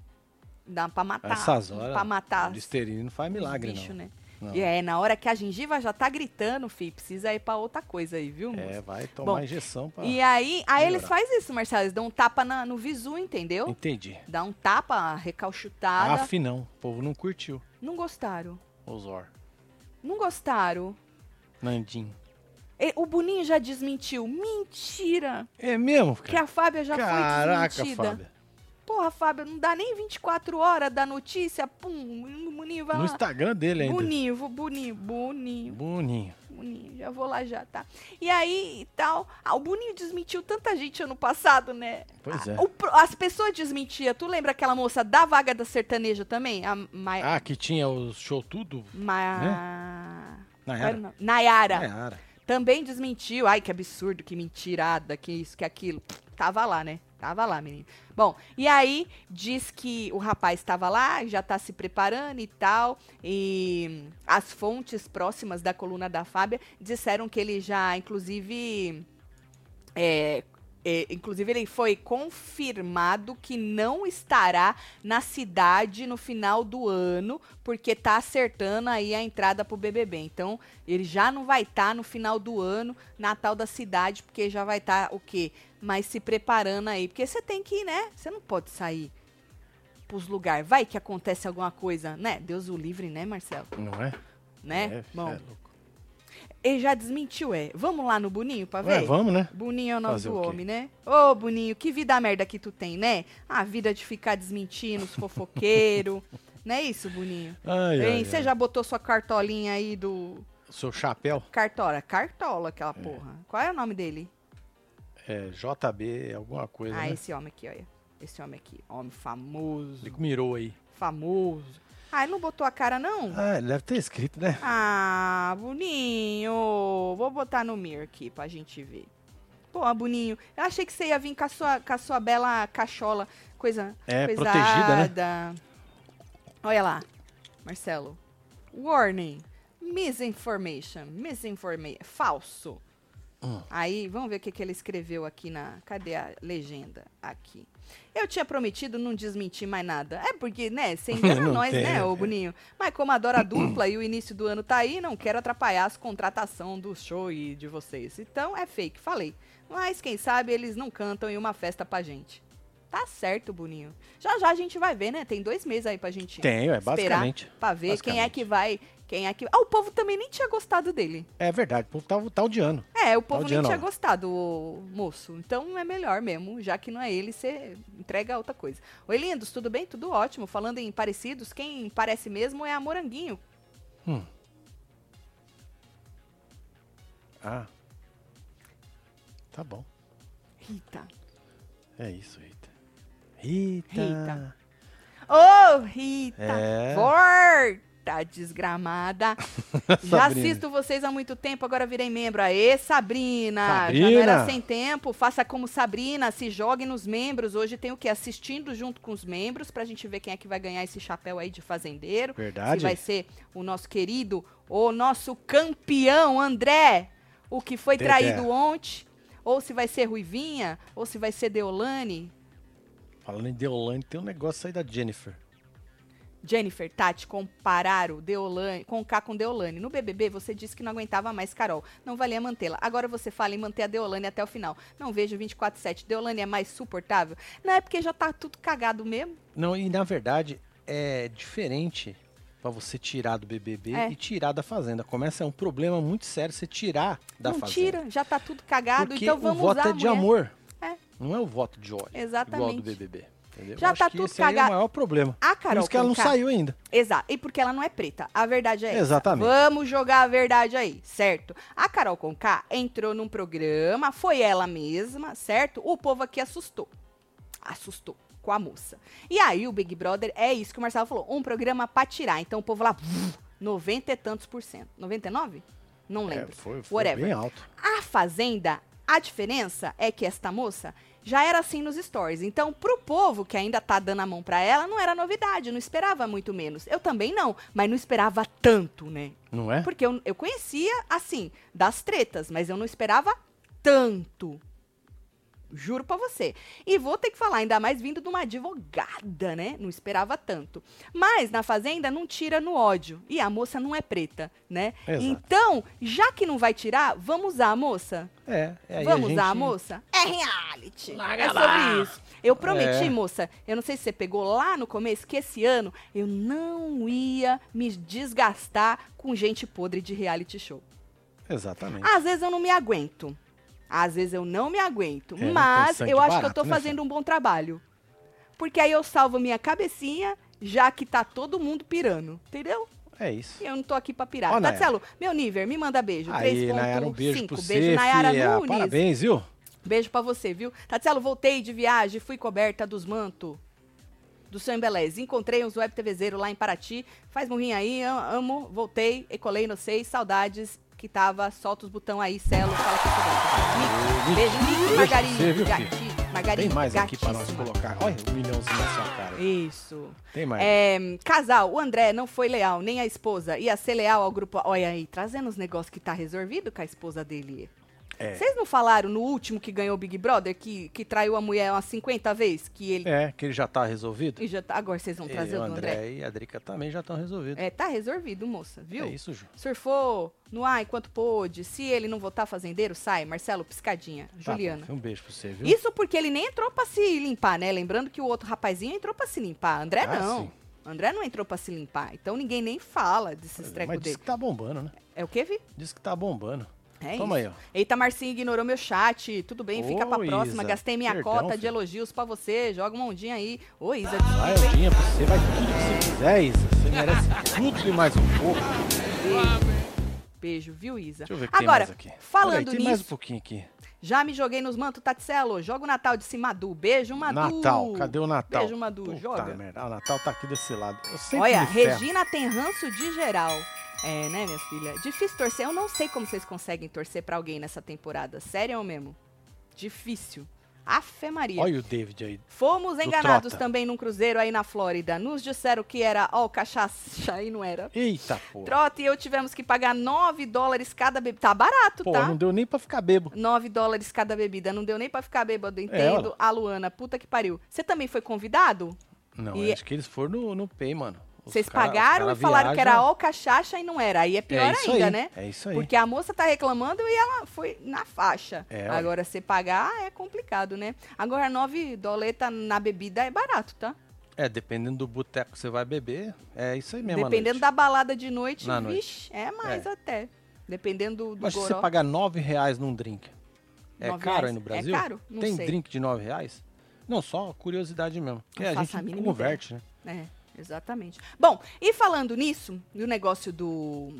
Dá pra matar. Essas horas, Pra matar. Listerine não faz milagre, bicho, não. né? Não. E é, na hora que a gengiva já tá gritando, fi, precisa ir pra outra coisa aí, viu, É, moço? vai tomar Bom, injeção pra... E aí, aí eles fazem isso, Marcelo. Eles dão um tapa na- no visu, entendeu? Entendi. Dá um tapa recalchutada. Af não, o povo não curtiu Não gostaram. o Zor. Não gostaram. Nandinho. O Boninho já desmentiu. Mentira! É mesmo, Que cara? a Fábia já Caraca, foi desmentida. Fábio. Porra, Fábio, não dá nem 24 horas da notícia. Pum, o Boninho vai No lá. Instagram dele ainda. Boninho, Boninho, Boninho, Boninho. Boninho, já vou lá já, tá? E aí e tal. Ah, o Boninho desmentiu tanta gente ano passado, né? Pois Ah, é. o pro- as pessoas desmentiam. Tu lembra aquela moça da vaga da sertaneja também? A. Ah, que tinha o show tudo? Ma... Nayara. Era o nome? Nayara. Nayara. Também desmentiu. Ai, que absurdo, que mentirada, que isso, que aquilo. Tava lá, né? Tava lá, menino. Bom, e aí diz que o rapaz estava lá, já tá se preparando e tal. E as fontes próximas da coluna da Fábia disseram que ele já, inclusive. é, é, inclusive, ele foi confirmado que não estará na cidade no final do ano, porque tá acertando aí a entrada pro BBB. Então, ele já não vai estar no final do ano, Natal da cidade, porque já vai estar o quê? Mas se preparando aí. Porque você tem que ir, né? Você não pode sair pros lugares. Vai que acontece alguma coisa, né? Deus o livre, né, Marcelo? Não é? Né? É, Bom, é. Ele já desmentiu, é. Vamos lá no Boninho pra ver? Ué, vamos, né? Boninho é o nome Fazer do o quê? homem, né? Ô, Boninho, que vida merda que tu tem, né? A vida de ficar desmentindo os fofoqueiros. não é isso, Boninho? Ai, Hein, ai, Você ai. já botou sua cartolinha aí do, seu chapéu Cartola. Cartola, aquela porra. Qual é o nome dele? é JB, alguma coisa, Ah, né? esse homem aqui, olha. Esse homem aqui. Homem famoso. Ele mirou aí. Famoso. Ah, ele não botou a cara, não? Ah, ele deve ter escrito, né? Ah, Boninho. Vou botar no mir aqui pra gente ver. Pô, Boninho, eu achei que você ia vir com a sua, com a sua bela cachola, coisa É, coisada. protegida, né? Olha lá, Marcelo. Warning. Misinformation. Misinformation. Falso. Hum. Aí, vamos ver o que, que ele escreveu aqui na. Cadê a legenda? Aqui. Eu tinha prometido não desmentir mais nada. É porque, né, você engana nós, tem, né, ô. Boninho? Mas como adora a dupla e o início do ano tá aí, não quero atrapalhar as contratação do show e de vocês. Então é fake, falei. Mas quem sabe eles não cantam em uma festa pra gente. Tá certo, Boninho. Já já a gente vai ver, né? Tem dois meses aí pra gente Tenho, é basicamente. pra ver quem é Basicamente. que vai. Quem é que. Ah, o povo também nem tinha gostado dele. É verdade, o povo tá, tá odiando. É, o povo nem odiando, tinha gostado, o moço. Então é melhor mesmo, já que não é ele, você entrega outra coisa. Oi, lindos, tudo bem? Tudo ótimo. Falando em parecidos, quem parece mesmo é a Moranguinho. Hum. Ah. Tá bom. Rita. É isso, Rita. Rita. Rita. Ô, Rita! É. Volta, desgramada. Já assisto vocês há muito tempo, agora virei membro. Aê, Sabrina! Já Sabrina. não era sem tempo. Faça como Sabrina, se jogue nos membros. Hoje tem o quê? Assistindo junto com os membros, pra gente ver quem é que vai ganhar esse chapéu aí de fazendeiro. Verdade. Se vai ser o nosso querido, o nosso campeão, André, o que foi Dedé. traído ontem. Ou se vai ser Ruivinha, ou se vai ser Deolane. Falando em Deolane, tem um negócio aí da Jennifer. Jennifer, Tati, compararam Deolane, com K com Deolane. No BBB, você disse que não aguentava mais Carol. Não valia mantê-la. Agora você fala em manter a Deolane até o final. Não vejo 24-7. Deolane é mais suportável? Não é porque já tá tudo cagado mesmo. Não, e na verdade é diferente pra você tirar do BBB É. e tirar da Fazenda. Começa é um problema muito sério você tirar da não Fazenda. tira, já tá tudo cagado. Porque então o vamos voto usar é de amor. É. Não é o voto de ódio. Igual Exatamente. do BBB. Entendeu? Já tá tudo esse aí é cagado. o maior problema. A Por Carol isso que ela não saiu ainda. Exato. E porque ela não é preta. A verdade é essa. Exatamente. Vamos jogar a verdade aí, certo? A Carol Conká entrou num programa, foi ela mesma, certo? O povo aqui assustou. Assustou com a moça. E aí o Big Brother é isso que o Marcelo falou, um programa pra tirar. Então o povo lá, 90 e tantos por cento. 99? Não É, lembro. foi foi Whatever. bem alto. A Fazenda, a diferença é que esta moça já era assim nos stories. Então, pro povo que ainda tá dando a mão pra ela, não era novidade, não esperava muito menos. Eu também não, mas não esperava tanto, né? Não é? Porque eu, eu conhecia, assim, das tretas, mas eu não esperava tanto. Juro pra você. E vou ter que falar, ainda mais vindo de uma advogada, né? Não esperava tanto. Mas na Fazenda não tira no ódio. E a moça não é preta, né? Exato. Então, já que não vai tirar, vamos usar a moça? É. é Vamos a gente... usar a moça? É reality. Larga é sobre lá. isso. Eu prometi, É. moça, eu não sei se você pegou lá no começo, que esse ano eu não ia me desgastar com gente podre de reality show. Exatamente. Às vezes eu não me aguento. Às vezes eu não me aguento. É, mas eu acho que eu barato, tô né, fazendo um bom trabalho. Porque aí eu salvo minha cabecinha, já que tá todo mundo pirando. Entendeu? É isso. E eu não tô aqui pra pirar. Ó, meu nível, me manda beijo. Aí, Nayara, um beijo 3.5. pro Beijo, você, Nayara fia. Nunes. Parabéns, viu? Beijo pra você, viu? Tatselo, voltei de viagem, fui coberta dos mantos do seu Embeleze. Encontrei uns web TVzeiro lá em Paraty. Faz murrinho aí, am- amo, voltei, ecolei no seis, saudades que tava, solta os botão aí, Celo, fala que Beijo, Nick, Margarida, você, viu, gati, filho? Margarida, Tem mais aqui pra nós colocar. Olha, um milhãozinho na sua cara. Isso. Tem mais. É, casal, o André não foi leal, nem a esposa. Ia ser leal ao grupo. Olha aí, trazendo os negócios que tá resolvido com a esposa dele. É. Vocês não falaram no último que ganhou o Big Brother, que, que traiu a mulher umas 50 vezes? Que ele. É, que ele já tá resolvido. E já tá- agora vocês vão trazer E o André? André e a Drica também já estão resolvidos. É, tá resolvido, moça, viu? É isso, Ju. Surfou no ar enquanto pôde. Se ele não votar fazendeiro, sai. Marcelo, piscadinha. Tá Juliana. um beijo pra você, viu? Isso porque ele nem entrou pra se limpar, né? Lembrando que o outro rapazinho entrou pra se limpar. André Ah, não. sim. André não entrou pra se limpar. Então ninguém nem fala desses trecos Mas diz dele. que tá bombando, né? É o que, Vi? Diz que tá bombando. É Toma isso. aí, ó. Eita, Marcinho ignorou meu chat. Tudo bem, fica pra Ô, próxima. Isa, Gastei minha perdão, cota de filho. elogios pra você. Joga uma ondinha aí. Ô, Isa, Vai? Aldinha, pra você vai tudo que você quiser, Isa. Você merece tudo e mais um pouco. Beijo, viu, Isa? Deixa eu ver o que tem Agora, mais aqui. falando Peraí, tem mais um nisso, pouquinho aqui. já me joguei nos mantos, Tatselo. Joga o Natal de Madu. Beijo, Madu. Natal, cadê o Natal? Beijo, Madu. Puta Joga. merda, o Natal tá aqui desse lado. Olha, ferro. Regina tem ranço de geral. É, né, minha filha? Difícil torcer. Eu não sei como vocês conseguem torcer pra alguém nessa temporada. Sério ou mesmo? Difícil. Afe Maria. Olha o David aí. Fomos enganados Trota. também num cruzeiro aí na Flórida. Nos disseram que era, ó, cachaça e não era. Eita, porra. Trota e eu tivemos que pagar 9 dólares cada bebida. Tá barato, Pô, tá? não deu nem pra ficar bebo. 9 dólares cada bebida. Não deu nem pra ficar bêbado, entendo. olha. a Luana, puta que pariu. Você também foi convidado? Não, E- acho que eles foram no, no Pay, mano. Vocês cara- pagaram e falaram que era ó cachaça e não era. Aí é pior é ainda, aí, né? É isso aí. Porque a moça tá reclamando e ela foi na faixa. É. Agora, você pagar é complicado, né? Agora, 9 doleta na bebida é barato, tá? É, dependendo do boteco que você vai beber, é isso aí mesmo. Dependendo noite. da balada de noite, Na noite. vixe, é mais É. até. Dependendo do, do Mas se você pagar 9 reais num drink, é Nove caro aí reais. no É Brasil? caro? Não Tem sei. drink de 9 reais? Não, só curiosidade mesmo. Que a a gente mínima converte, né? É, exatamente. Bom, e falando nisso, do negócio do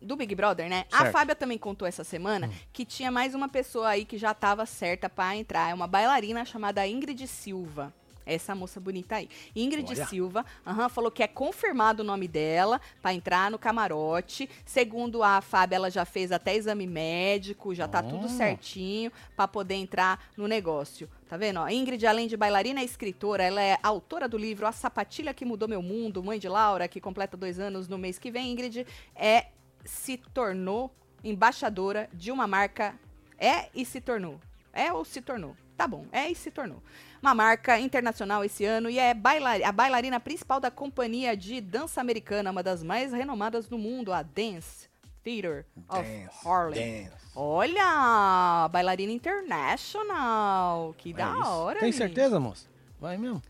do Big Brother, né? A Certo. Hum. Fábia também contou essa semana que tinha mais uma pessoa aí que já tava certa pra entrar, é uma bailarina chamada Ingrid Silva. Essa moça bonita aí. Ingrid Olha. Silva, aham, falou que é confirmado o nome dela pra entrar no camarote. Segundo a Fábia, ela já fez até exame médico, já tá tudo Oh. certinho pra poder entrar no negócio. Tá vendo? Ó, Ingrid, além de bailarina, é escritora. Ela é autora do livro A Sapatilha que Mudou Meu Mundo, mãe de Laura, que completa dois anos no mês que vem. Ingrid é, se tornou embaixadora de uma marca. É e se tornou. É ou se tornou? Tá bom, é e se tornou. Uma marca internacional esse ano e é bailar- a bailarina principal da companhia de dança americana, uma das mais renomadas do mundo, a Dance Theater of Harlem. dance. Olha, bailarina international. Que É da isso. hora, Tem menino. certeza, moça? Vai mesmo.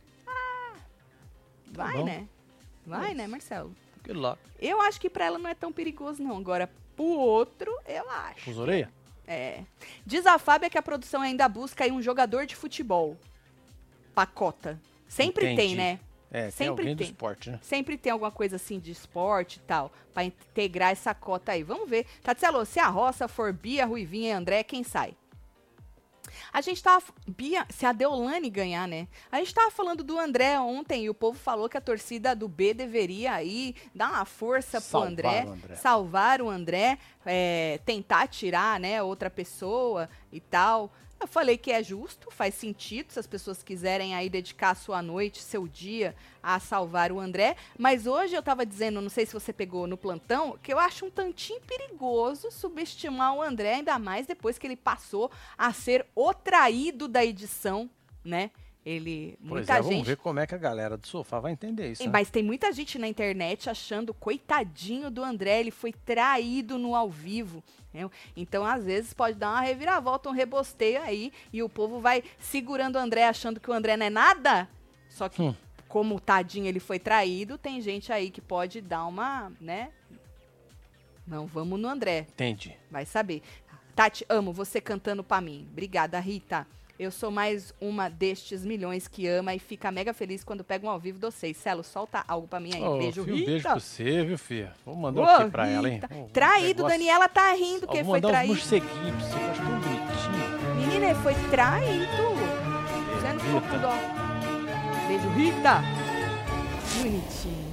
Vai, bom. né? Vai, né. Marcelo? Good luck. Eu acho que pra ela não é tão perigoso, não. Agora, pro outro, eu acho. Os orelha? É. Diz a Fábia que a produção ainda busca aí um jogador de futebol. Pacota. Sempre Entendi. tem, né? É, tem Sempre do tem. esporte, né? Sempre tem alguma coisa assim de esporte e tal, pra integrar essa cota aí. Vamos ver. Tatselo, se a roça for Bia, Ruivinha e André, quem sai? A gente tava. Bia, se a Deolane ganhar, né? A gente tava falando do André ontem e o povo falou que a torcida do B deveria aí dar uma força pro Salvar André, o André. salvar o André, é, tentar tirar, né, outra pessoa e tal. Eu falei que é justo, faz sentido se as pessoas quiserem aí dedicar sua noite, seu dia a salvar o André. Mas hoje eu tava dizendo, não sei se você pegou no plantão, que eu acho um tantinho perigoso subestimar o André, ainda mais depois que ele passou a ser o traído da edição, né? Ele, Pois muita é, gente vamos ver como é que a galera do sofá vai entender isso. né? mas tem muita gente na internet achando, coitadinho do André, ele foi traído no ao vivo. né? Então, às vezes, pode dar uma reviravolta, um rebosteio aí, e o povo vai segurando o André, achando que o André não é nada. Só que, Hum. como tadinho ele foi traído, tem gente aí que pode dar uma, né? Não, vamos no André. Entendi. Vai saber. Tati, amo você cantando pra mim. Obrigada, Rita. Eu sou mais uma destes milhões que ama e fica mega feliz quando pega um ao vivo de vocês. Celo, solta algo pra mim aí. Ô, beijo, fio, Rita. beijo pra você, viu, filha? Vou mandar Ô, aqui pra ela, hein? Rita. Traído, negócio- Daniela tá rindo que vou foi mandar uns traído. morceguinhos pra você, tão bonitinho. Menina, foi traído. Você não ficou com dó. Beijo, Rita. Bonitinho.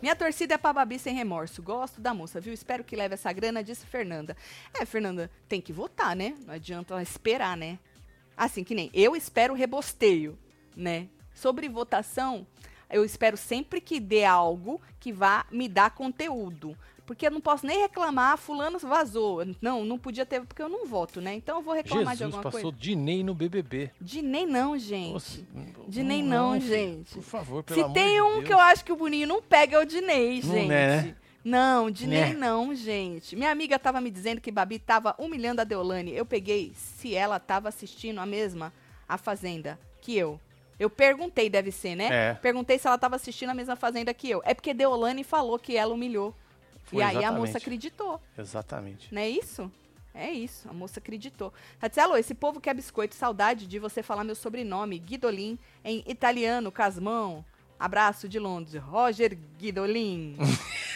Minha torcida é pra Babi sem remorso. Gosto da moça, viu? Espero que leve essa grana, disse Fernanda. É, Fernanda, tem que votar, né? Não adianta esperar, né? Assim que nem eu espero rebosteio, né? Sobre votação, eu espero sempre que dê algo que vá me dar conteúdo. Porque eu não posso nem reclamar, fulano vazou. Não, não podia ter, porque eu não voto, né? Então eu vou reclamar de Jesus alguma passou coisa. Dinei no BBB. De nem não, gente. Nossa, Dinei não, filho, gente. Por favor, pelo Se amor tem de um Deus. que eu acho que o Boninho não pega, é o Dinei, Não gente. né? Não, Dinei Né? não, gente. Minha amiga tava me dizendo que Babi tava humilhando a Deolane. Eu peguei se ela tava assistindo a mesma A Fazenda que eu. Eu perguntei, deve ser, né? É. Perguntei se ela tava assistindo a mesma Fazenda que eu. É porque Deolane falou que ela humilhou. Foi e aí a exatamente. moça acreditou. Exatamente. Não é isso? É isso, a moça acreditou. Tatielo, esse povo quer biscoito, saudade de você falar meu sobrenome, Guidolin, em italiano, Casmão. Abraço de Londres, Roger Guidolin.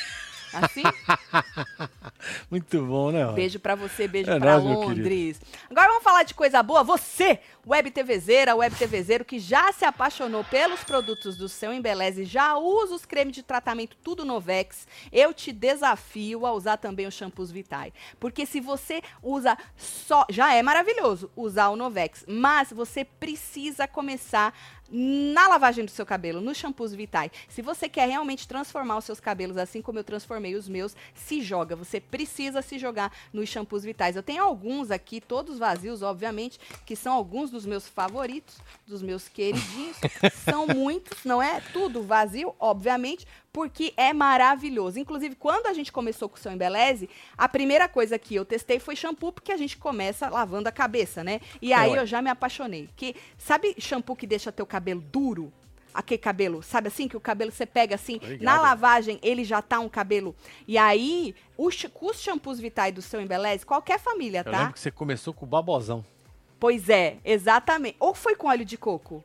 Assim? Muito bom, né? Beijo pra você, beijo É meu Londres. Agora vamos falar de coisa boa. Você, web TVzeira, web TVzeiro, que já se apaixonou pelos produtos do seu Embeleze, já usa os cremes de tratamento tudo Novex, eu te desafio a usar também os shampoos Vitae. Porque se você usa só, já é maravilhoso usar o Novex, mas você precisa começar na lavagem do seu cabelo, nos shampoos Vitae. Se você quer realmente transformar os seus cabelos assim como eu transformei os meus, se joga. Você precisa se jogar nos shampoos Vitais. Eu tenho alguns aqui, todos vazios, obviamente, que são alguns dos meus favoritos, dos meus queridinhos. são muitos, não é? Tudo vazio, obviamente, porque é maravilhoso. Inclusive, quando a gente começou com o seu Embeleze, a primeira coisa que eu testei foi shampoo, porque a gente começa lavando a cabeça, né? E aí eu já me apaixonei. Que, sabe shampoo que deixa teu cabelo duro? Aquele cabelo, sabe assim? Que o cabelo você pega assim, Tô ligado. na lavagem ele já tá um cabelo. E aí, os, os shampoos Vitae do seu Embeleze, qualquer família, Eu tá? lembro que você começou com o babozão. Pois é, exatamente. Ou foi com óleo de coco?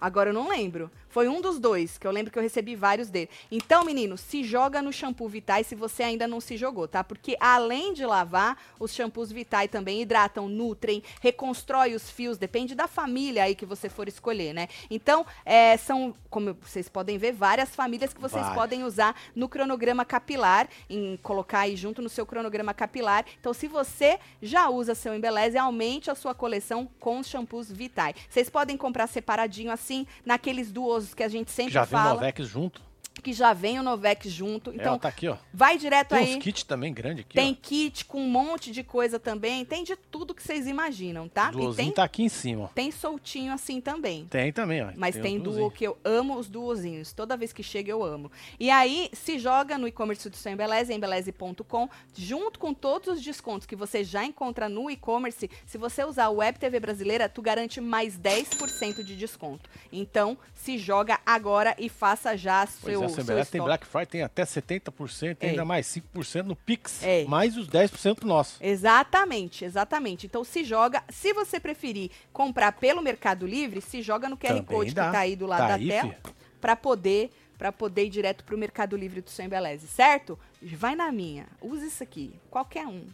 Agora eu não lembro. Foi um dos dois, que eu lembro que eu recebi vários dele. Então, menino, se joga no shampoo Vitae se você ainda não se jogou, tá? Porque além de lavar, os shampoos Vitae também hidratam, nutrem, reconstrói os fios, depende da família aí que você for escolher, né? Então, é, são, como vocês podem ver, várias famílias que vocês Várias. podem usar no cronograma capilar, em colocar aí junto no seu cronograma capilar. Então, se você já usa seu Embeleze, aumente a sua coleção com os shampoos Vitae. Vocês podem comprar separadinho assim, naqueles duosos que a gente sempre Já vem o fala, Novex junto. Que já vem o Novex junto. Então, Então, tá aqui, ó. vai direto Tem aí. uns kits também grande aqui, Tem ó. kit com um monte de coisa também. Tem de tudo que vocês imaginam, tá? O E duozinho tem, tá aqui em cima, tem soltinho assim também. Tem também, ó. Mas tem, o duo duozinho. que eu amo os duozinhos. Toda vez que chega eu amo. E aí se joga no e-commerce do seu Embeleze, embeleze.com, junto com todos os descontos que você já encontra no e-commerce. Se você usar o Web TV Brasileira, tu garante mais 10% de desconto. Então, se joga agora e faça já Pois seu, é, seu a CBS tem. Black Friday, tem até 70%, É. ainda mais 5% no Pix, É. mais os 10% nosso. Exatamente, exatamente. Então se joga, se você preferir comprar pelo Mercado Livre, se joga no QR Também Code dá. que tá aí do lado Tá da aí, tela, para poder para poder ir direto pro Mercado Livre do seu Embeleze, certo? Vai na minha, usa isso aqui, qualquer um.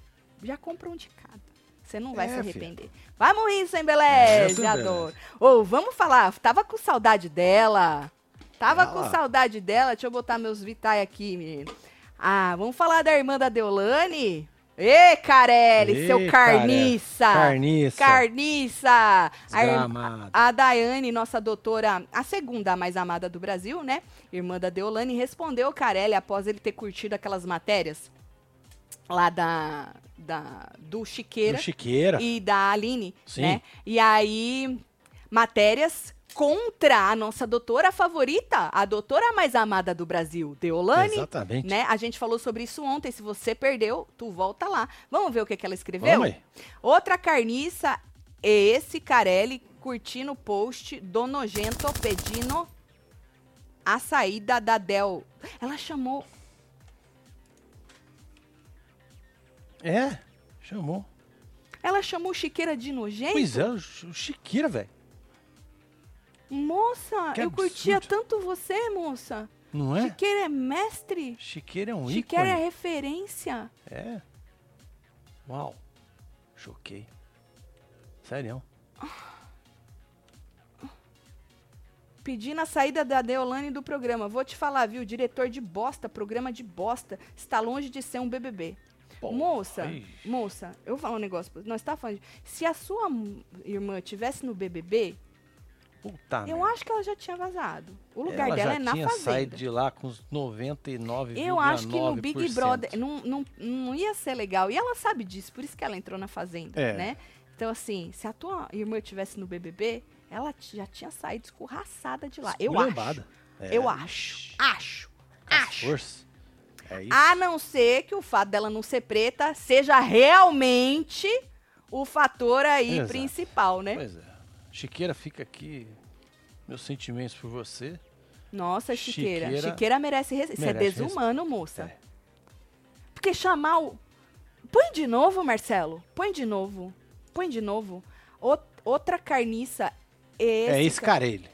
Já compra um de cada. Você não vai É, se filha. arrepender. Vamos rir, seu É, Embeleze, seu adoro. Ô, vamos falar, tava com saudade dela. Tava com saudade dela. Deixa eu botar meus Vitae aqui, menino. Ah, vamos falar da irmã da Deolane? Ê, Carelli, Ê, seu carniça! Carniça. Carniça! A, Desgramado. a Daiane, nossa doutora, a segunda mais amada do Brasil, né? Irmã da Deolane, respondeu o Carelli após ele ter curtido aquelas matérias lá da, da do Chiqueira Do Chiqueira. e da Aline, Sim. né? E aí, matérias contra a nossa doutora favorita, a doutora mais amada do Brasil, Deolane. Exatamente. Né? A gente falou sobre isso ontem. Se você perdeu, tu volta lá. Vamos ver o que, que ela escreveu? Outra carniça é esse Carelli curtindo o post do Nojento pedindo a saída da Del. Ela chamou. É, chamou. Ela chamou Chiqueira de nojento? Pois é, o Chiqueira, velho. Moça, Que eu curtia absurdo. tanto você, moça. Não é? Chiqueira é mestre. Chiqueira é um Chiqueira é ícone. referência. É. Uau. Choquei. Sério. Pedindo a saída da Deolane do programa. Vou te falar, viu? Diretor de bosta, programa de bosta, está longe de ser um BBB. Pô, moça, moça, eu vou falar um negócio. Nós tá falando. de- Se a sua irmã tivesse no BBB, Puta eu merda. acho que ela já tinha vazado. O lugar Ela dela já é na tinha fazenda. saído de lá com os 99,9%. Eu acho que no Big Brother não, não, não ia ser legal. E ela sabe disso, por isso que ela entrou na Fazenda, É. né? Então, assim, se a tua irmã tivesse no BBB, ela já tinha saído escorraçada de lá. Eu acho. É. Eu acho. Acho. Acho. Força. É isso. A não ser que o fato dela não ser preta seja realmente o fator aí Exato. principal, né? Pois é. Chiqueira fica aqui. Meus sentimentos por você. Nossa, Chiqueira. Chiqueira Chiqueira merece. res- Isso é desumano, moça. É. Porque chamar o. Põe de novo, Marcelo. Põe de novo. Põe de novo. Ou- outra carniça. Esse é esse ca- Carelli.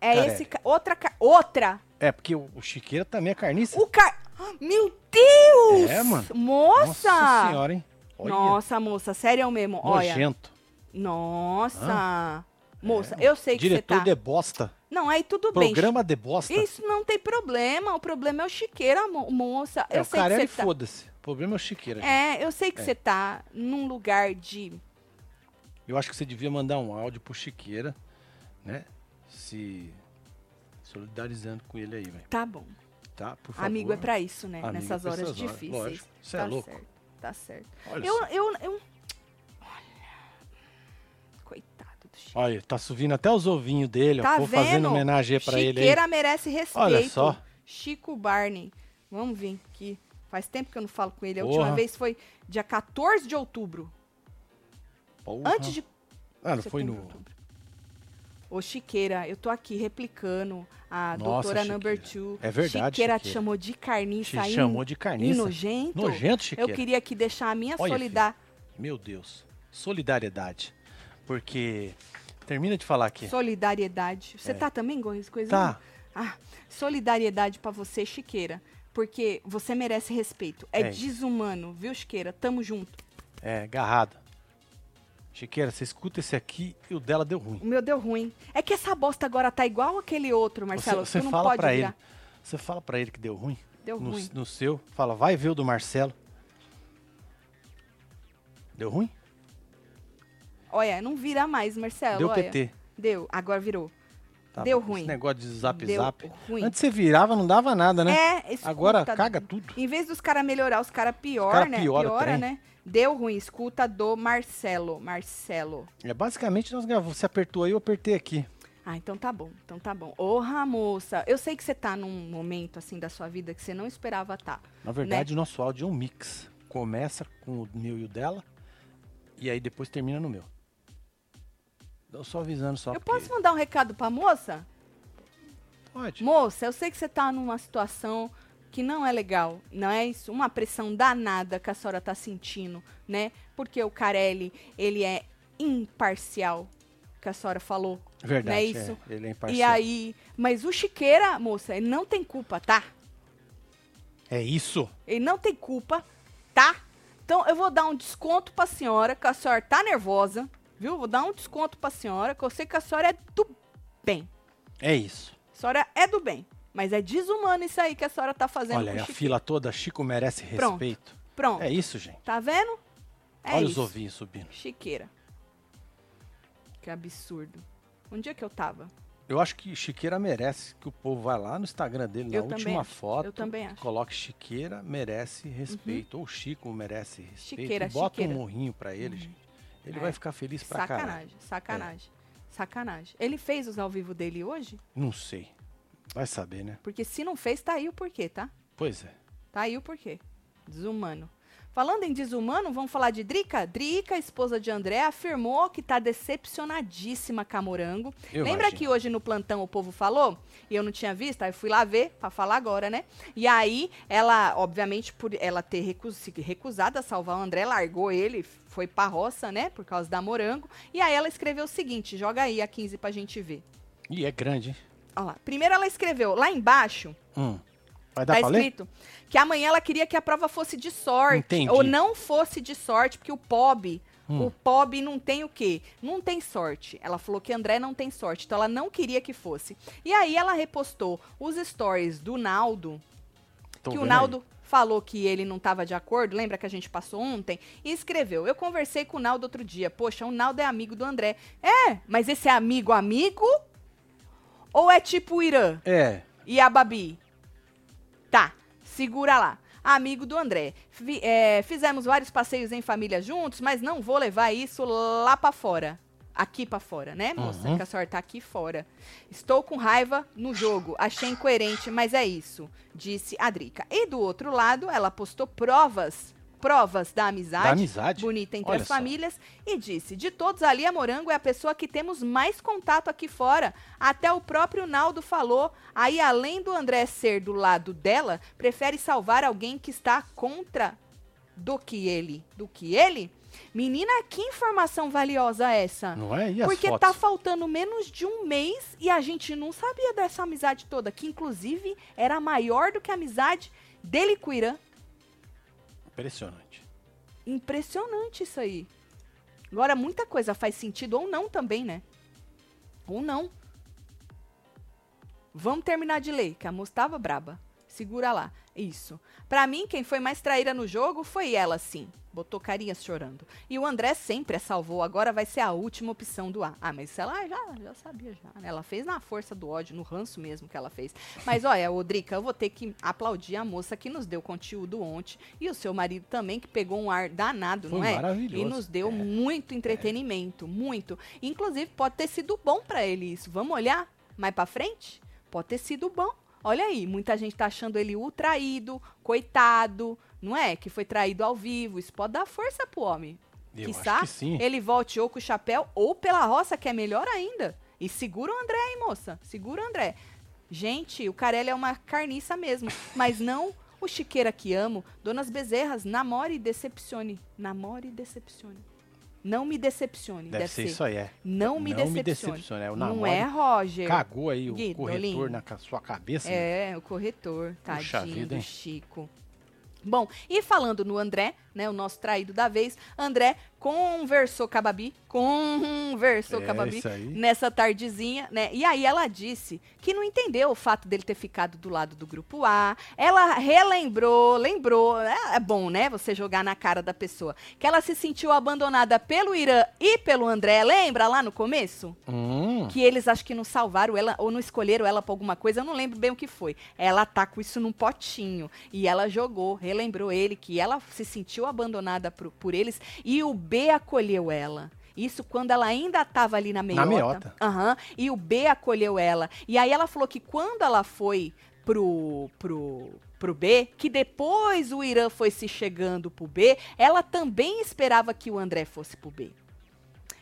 É Carelli. esse. ca- Outra. ca- Outra. É, porque o, o Chiqueira também é carniça. O car. Meu Deus! É, mano. Moça! Nossa senhora, hein? Olha, Nossa, moça, sério mesmo. Olha. nojento. Nossa. Moça, eu sei que você Diretor tá. de bosta. Não, aí tudo bem. Programa de bosta. Isso não tem problema. O problema é o chiqueira, mo- moça. É, eu o sei Carelli, que você tá. foda-se. O problema é o Chiqueira. gente. É, eu sei que É. você tá num lugar de. Eu acho que você devia mandar um áudio pro Chiqueira, né? Se solidarizando com ele aí, velho. Tá bom. Tá? Por favor. Amigo é pra isso, né? Amigo Nessas é horas difíceis. lógico. Cê é tá louco. certo. Tá certo. Olha Eu, só. eu, eu. Olha, tá subindo até os ovinhos dele, Tá ó. Vou fazendo vendo? homenagem pra ele. Chiqueira merece respeito. Olha só. Chico Barney. Vamos vir aqui. Faz tempo que eu não falo com ele. A Porra. última vez foi dia 14 de outubro. Porra. Antes de Ah, não foi no. outubro. Ô, Chiqueira, eu tô aqui replicando a Nossa, doutora Chiqueira. Number Two. É verdade, Chiqueira te Chiqueira. chamou de carniça Te aí. chamou de carniça. nojento. Nojento, Chiqueira. Eu queria aqui deixar a minha Olha, solidar... Meu Deus. Solidariedade. Porque. Termina de falar aqui. solidariedade. Você É. tá também, Gorris? Coisa Tá. Ah, solidariedade pra você, Chiqueira. Porque você merece respeito. É, É desumano, viu, Chiqueira? Tamo junto. É, agarrado. Chiqueira, você escuta esse aqui e o dela deu ruim. O meu deu ruim. É que essa bosta agora tá igual aquele outro, Marcelo. você tu não fala pode pra virar. ele. Você fala pra ele que deu ruim. Deu no, ruim. no seu. Fala, vai ver o do Marcelo. Deu ruim? Olha, não vira mais, Marcelo. deu olha. PT. Deu, agora virou. Tá Deu ruim. Esse negócio de zap Deu zap. ruim. Antes você virava, não dava nada, né? É, escuta, Agora caga tudo. Em vez dos caras melhorar, os caras pior, cara né? piora Piora, né? Deu ruim. Escuta do Marcelo. Marcelo. É basicamente nós gravamos. Você apertou aí, eu apertei aqui. Ah, então tá bom. Então tá bom. Ô, moça, eu sei que você tá num momento assim da sua vida que você não esperava estar. Na verdade, o nosso áudio é um mix. Começa com o meu e o dela. E aí depois termina no meu. Tô só avisando só. Eu porque- posso mandar um recado pra moça? Pode. Moça, eu sei que você tá numa situação que não é legal, não é isso? Uma pressão danada que a senhora tá sentindo, né? Porque o Carelli, ele é imparcial, que a senhora falou. Verdade. não é isso? é, ele é imparcial. E aí, mas o Chiqueira, moça, ele não tem culpa, tá? É isso. Ele não tem culpa, tá? Então eu vou dar um desconto pra senhora, que a senhora tá nervosa, viu? Vou dar um desconto pra senhora, que eu sei que a senhora é do bem. É isso. A senhora é do bem. Mas é desumano isso aí que a senhora tá fazendo Olha, a fila toda, Chico merece Pronto. respeito. Pronto. É isso, gente. Tá vendo? É Olha os isso. ovinhos subindo. Chiqueira. Que absurdo. Onde é que eu tava? Eu acho que Chiqueira merece que o povo vá lá no Instagram dele, na Eu última foto, eu também acho. coloque Chiqueira merece respeito, ou Chico merece respeito, Chiqueira, bota Chiqueira. um morrinho pra ele, gente. Ele É. vai ficar feliz pra caralho. Sacanagem, sacanagem. Sacanagem. Ele fez os ao vivo dele hoje? Não sei. Vai saber, né? Porque se não fez, tá aí o porquê, tá? Pois é. Tá aí o porquê. Desumano. Falando em desumano, vamos falar de Drica? Drica, esposa de André, afirmou que tá decepcionadíssima com a Morango. Eu Lembra imagino. que hoje no plantão o povo falou? E eu não tinha visto, aí fui lá ver, pra falar agora, né? E aí, ela, obviamente, por ela ter recu- se recusado a salvar o André, largou ele, foi pra roça, né? Por causa da Morango. E aí ela escreveu o seguinte, joga aí a 15 pra gente ver. Ih, é grande, hein? Olha lá. Primeiro ela escreveu, lá embaixo, Hum. Vai dar tá pra ler? escrito que amanhã ela queria que a prova fosse de sorte. Entendi. Ou não fosse de sorte, porque o POB, Hum. o POB não tem o quê? Não tem sorte. Ela falou que André não tem sorte, então ela não queria que fosse. E aí ela repostou os stories do Naldo, Tô que o Naldo falou que ele não estava de acordo, lembra que a gente passou ontem? E escreveu: Eu conversei com o Naldo outro dia. Poxa, o Naldo é amigo do André. É, mas esse é amigo amigo? Ou é tipo o Irã? aí. É. E a Babi? Tá, segura lá. Amigo do André. É, fizemos vários passeios em família juntos, mas não vou levar isso lá pra fora. Aqui pra fora, né, moça? Uhum. Que a senhora tá aqui fora. Estou com raiva no jogo. Achei incoerente, mas é isso, disse a Drica. E do outro lado, ela postou provas. Provas da amizade, Da amizade? bonita entre Olha as só. famílias e disse: De todos ali, a Morango é a pessoa que temos mais contato aqui fora. Até o próprio Naldo falou. Aí, além do André ser do lado dela, prefere salvar alguém que está contra do que ele. Do que ele? Menina, que informação valiosa essa? Não é? E as Porque fotos? tá faltando menos de um mês e a gente não sabia dessa amizade toda, que inclusive era maior do que a amizade dele com o Irã. Impressionante. Impressionante isso aí. Agora, muita coisa faz sentido ou não também, né? Ou não. Vamos terminar de ler, que a moça tava braba. Segura lá. Isso. Pra mim, quem foi mais traíra no jogo foi ela, sim. Botou carinhas chorando. E o André sempre a salvou. Agora vai ser a última opção do A. Ah, mas ela já, já sabia já. né? Ela fez na força do ódio, no ranço mesmo que ela fez. Mas olha, Odrica, eu vou ter que aplaudir a moça que nos deu conteúdo ontem. E o seu marido também, que pegou um ar danado, Foi não é? maravilhoso. E nos deu É. muito entretenimento, muito. Inclusive, pode ter sido bom pra ele isso. Vamos olhar mais pra frente? Pode ter sido bom. Olha aí, muita gente tá achando ele o traído, coitado, não é? Que foi traído ao vivo. Isso pode dar força pro homem. Eu Quiçá, acho que sim. ele volte ou com o chapéu ou pela roça, que é melhor ainda. E segura o André, hein, moça? Segura o André. Gente, o Carelli é uma carniça mesmo. Mas não o Chiqueira que amo. Donas Bezerras, namore e decepcione. Namore e decepcione. Não me decepcione. Deve, ser, isso aí, é. Não me Não me decepcione. decepcione, é não é, Roger. Cagou aí o Guido, corretor na sua cabeça. né? É, o corretor, Puxa tadinho vida, do? Chico. Bom, e falando no André, né, o nosso traído da vez, André conversou com a Babi, conversou com a É, Babi nessa tardezinha, né? E aí ela disse que não entendeu o fato dele ter ficado do lado do grupo A. Ela relembrou, lembrou, é, é bom, né, você jogar na cara da pessoa, que ela se sentiu abandonada pelo Irã e pelo André, lembra lá no começo? Hum, que eles acho que não salvaram ela ou não escolheram ela pra alguma coisa, eu não lembro bem o que foi. Ela tá com isso num potinho e ela jogou, relembrou ele que ela se sentiu abandonada por, por eles e o B acolheu ela. Isso quando ela ainda estava ali na meiota. meiota. Aham, e o B acolheu ela. E aí ela falou que quando ela foi pro, pro, pro B, que depois o Irã foi se chegando pro B, ela também esperava que o André fosse pro B.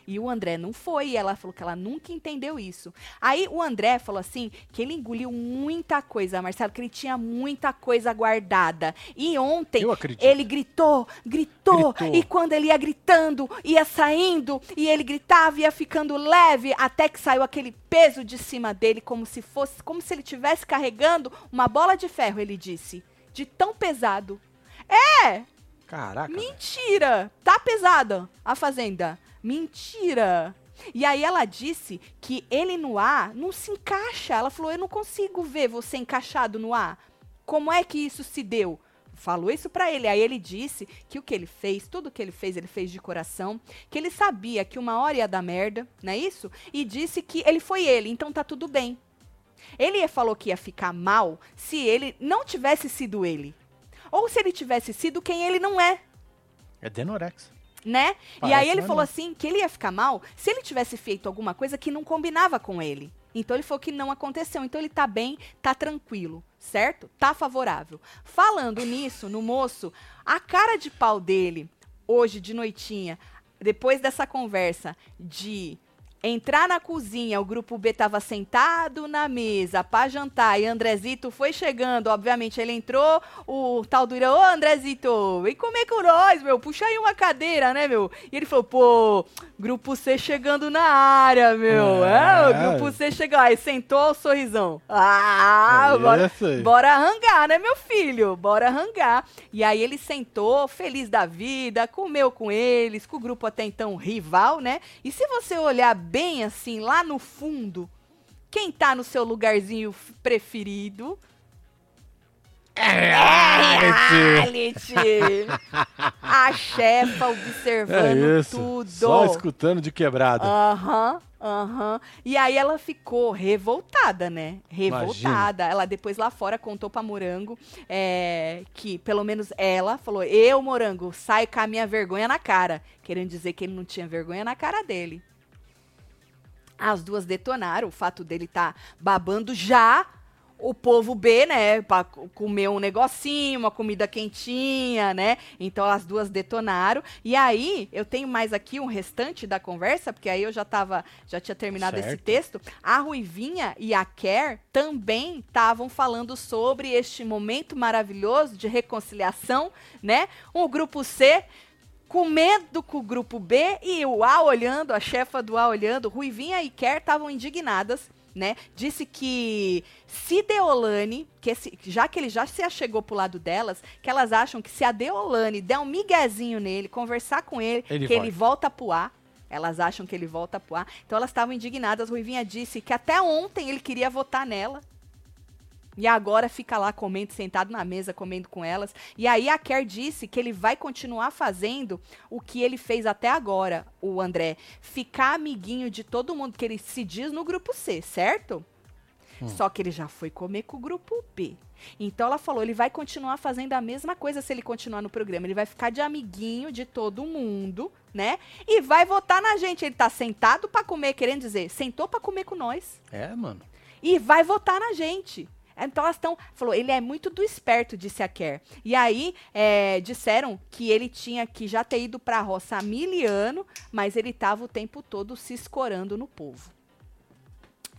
E o André não foi, e ela falou que ela nunca entendeu isso. Aí o André falou assim que ele engoliu muita coisa, Marcelo, que ele tinha muita coisa guardada. E ontem ele gritou, gritou, Gritou. e quando ele ia gritando, ia saindo, e ele gritava, ia ficando leve, até que saiu aquele peso de cima dele, como se fosse, como se ele estivesse carregando uma bola de ferro, ele disse. De tão pesado. É, caraca. Mentira! Tá pesada a fazenda. Mentira! E aí ela disse que ele no ar não se encaixa. Ela falou: "Eu não consigo ver você encaixado no ar. Como é que isso se deu?" Falou isso pra ele. Aí ele disse que o que ele fez, tudo que ele fez, ele fez de coração, que ele sabia que uma hora ia dar merda, não é isso? E disse que ele foi ele, então tá tudo bem. Ele falou que ia ficar mal se ele não tivesse sido ele. Ou se ele tivesse sido quem ele não é É Denorex. Né? e Parece, aí ele falou assim que ele ia ficar mal se ele tivesse feito alguma coisa que não combinava com ele. Então ele falou que não aconteceu. Então ele tá bem, tá tranquilo, certo? Tá favorável. Falando nisso, no moço, a cara de pau dele, hoje de noitinha, depois dessa conversa de entrar na cozinha, o grupo B tava sentado na mesa pra jantar e Andrezito foi chegando, obviamente ele entrou, o tal do Irã, ô Andrezito, vem comer com nós, meu, puxa aí uma cadeira, né, meu? E ele falou, pô, grupo C chegando na área, meu, é, É. o grupo C chegou, aí sentou o sorrisão, ah, É bora, bora arrangar, né, meu filho, bora arrangar. E aí ele sentou, feliz da vida, comeu com eles, com o grupo até então rival, né? E se você olhar bem assim, lá no fundo, quem tá no seu lugarzinho preferido? É reality! A chefa É observando isso. tudo. Só escutando de quebrada. Aham, aham. E aí ela ficou revoltada, né? Revoltada. Ela depois lá fora contou pra Morango é, que, pelo menos ela, falou: Eu, Morango, saio com a minha vergonha na cara. Querendo dizer que ele não tinha vergonha na cara dele. As duas detonaram o fato dele tá babando já. O povo B, né, pra c- comer um negocinho, uma comida quentinha, né? Então as duas detonaram. E aí, eu tenho mais aqui um restante da conversa, porque aí eu já tava, já tinha terminado esse Certo. texto. A Ruivinha e a Kerr também estavam falando sobre este momento maravilhoso de reconciliação, né? O grupo C com medo com o grupo B e o A olhando, a chefa do A olhando, Ruivinha e Kerr estavam indignadas né? Disse que se Deolane, que esse- já que ele já se achegou pro lado delas, que elas acham que se a Deolane der um miguezinho nele, conversar com ele, Ele que volta. ele volta pro ar. Elas acham que ele volta pro ar. Então elas estavam indignadas. Ruivinha disse que até ontem ele queria votar nela. E agora fica lá comendo, sentado na mesa, comendo com elas. E aí a Kerr disse que ele vai continuar fazendo o que ele fez até agora, o André. Ficar amiguinho de todo mundo, que ele se diz no grupo C, certo? Só que ele já foi comer com o grupo B. Então ela falou, ele vai continuar fazendo a mesma coisa se ele continuar no programa. Ele vai ficar de amiguinho de todo mundo, né? E vai votar na gente. Ele tá sentado pra comer, querendo dizer, sentou pra comer com nós É, mano. e vai votar na gente. Então elas estão. Falou, ele é muito do esperto, disse a Kerr. E aí é, disseram que ele tinha que já ter ido pra roça há mil anos, mas ele tava o tempo todo se escorando no povo.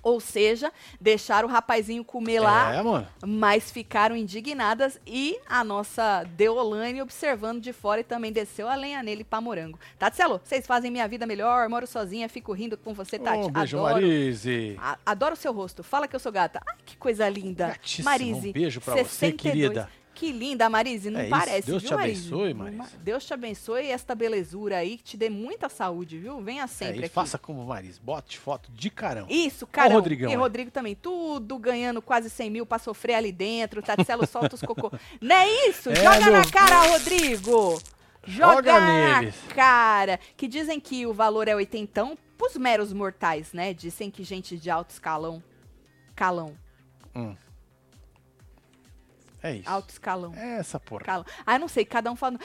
Ou seja, deixaram o rapazinho comer lá, É, mano. mas ficaram indignadas e a nossa Deolane observando de fora e também desceu a lenha nele pra morango. Tatselo, vocês fazem minha vida melhor, moro sozinha, fico rindo com você, Tati. Um beijo, Adoro. Marise. A- Adoro o seu rosto. Fala que eu sou gata. Ai, que coisa linda. Gatíssima. Marise. Um beijo pra você, 62. querida. Que linda, Marise. Não É isso. parece, Deus viu, te Marise? abençoe, Marise. ma- Deus te abençoe esta belezura aí, que te dê muita saúde, viu? Venha É, sempre e aqui. faça como Marise. Bote foto de carão. Isso, cara. Rodrigão E aí. Rodrigo também. Tudo ganhando quase 100 mil pra sofrer ali dentro. Tatselo solta os cocô. Não é isso? É, Joga meu- na cara, Rodrigo! Joga, Joga na neles. cara! Que dizem que o valor é oitentão pros meros mortais, né? Dizem que gente de alto escalão. Calão. É isso. Alto escalão. É essa porra. Calão. Ah, não sei, cada um fala.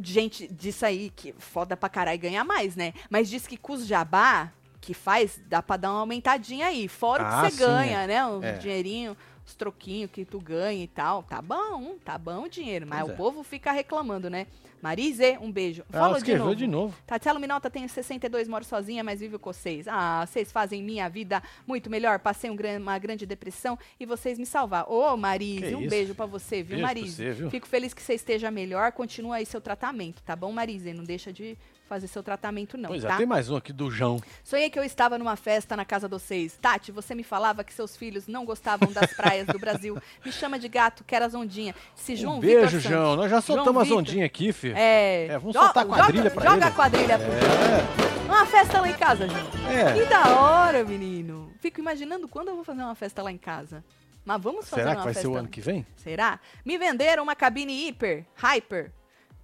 Gente, disso aí que foda pra caralho ganhar mais, né? Mas diz que com os jabá que faz, dá pra dar uma aumentadinha aí. Fora o Ah, que você sim, ganha, é. né? O É. dinheirinho, os troquinhos que tu ganha e tal. Tá bom, tá bom o dinheiro. Mas Pois o é. povo fica reclamando, né? Marise, um beijo. Ela Fala de escreveu novo. de novo. Tatiana Minota tem 62, moro sozinha, mas vivo com vocês. Ah, vocês fazem minha vida muito melhor. Passei um gran- uma grande depressão e vocês me salvaram. Ô, Marise, Que um isso, beijo pra você, viu, Beijo pra Marise? você, viu? Fico feliz que você esteja melhor. Continua aí seu tratamento, tá bom, Marise? Não deixa de fazer seu tratamento, não, pois é, tá? tem mais um aqui do João. Sonhei que eu estava numa festa na casa de vocês. Tati, você me falava que seus filhos não gostavam das praias do Brasil. Me chama de gato, quero as ondinhas. Se João um Vitor beijo, Santos- João. Nós já João soltamos as Vitor- ondinhas aqui, filho. É. É, vamos Jo- soltar a quadrilha joga, pra Joga ele. a quadrilha pro É, Uma festa lá em casa, João. é. Que da hora, menino. Fico imaginando quando eu vou fazer uma festa lá em casa. Mas vamos fazer Será uma que vai festa. ser o ano que vem? Será? Me venderam uma cabine hiper, hyper,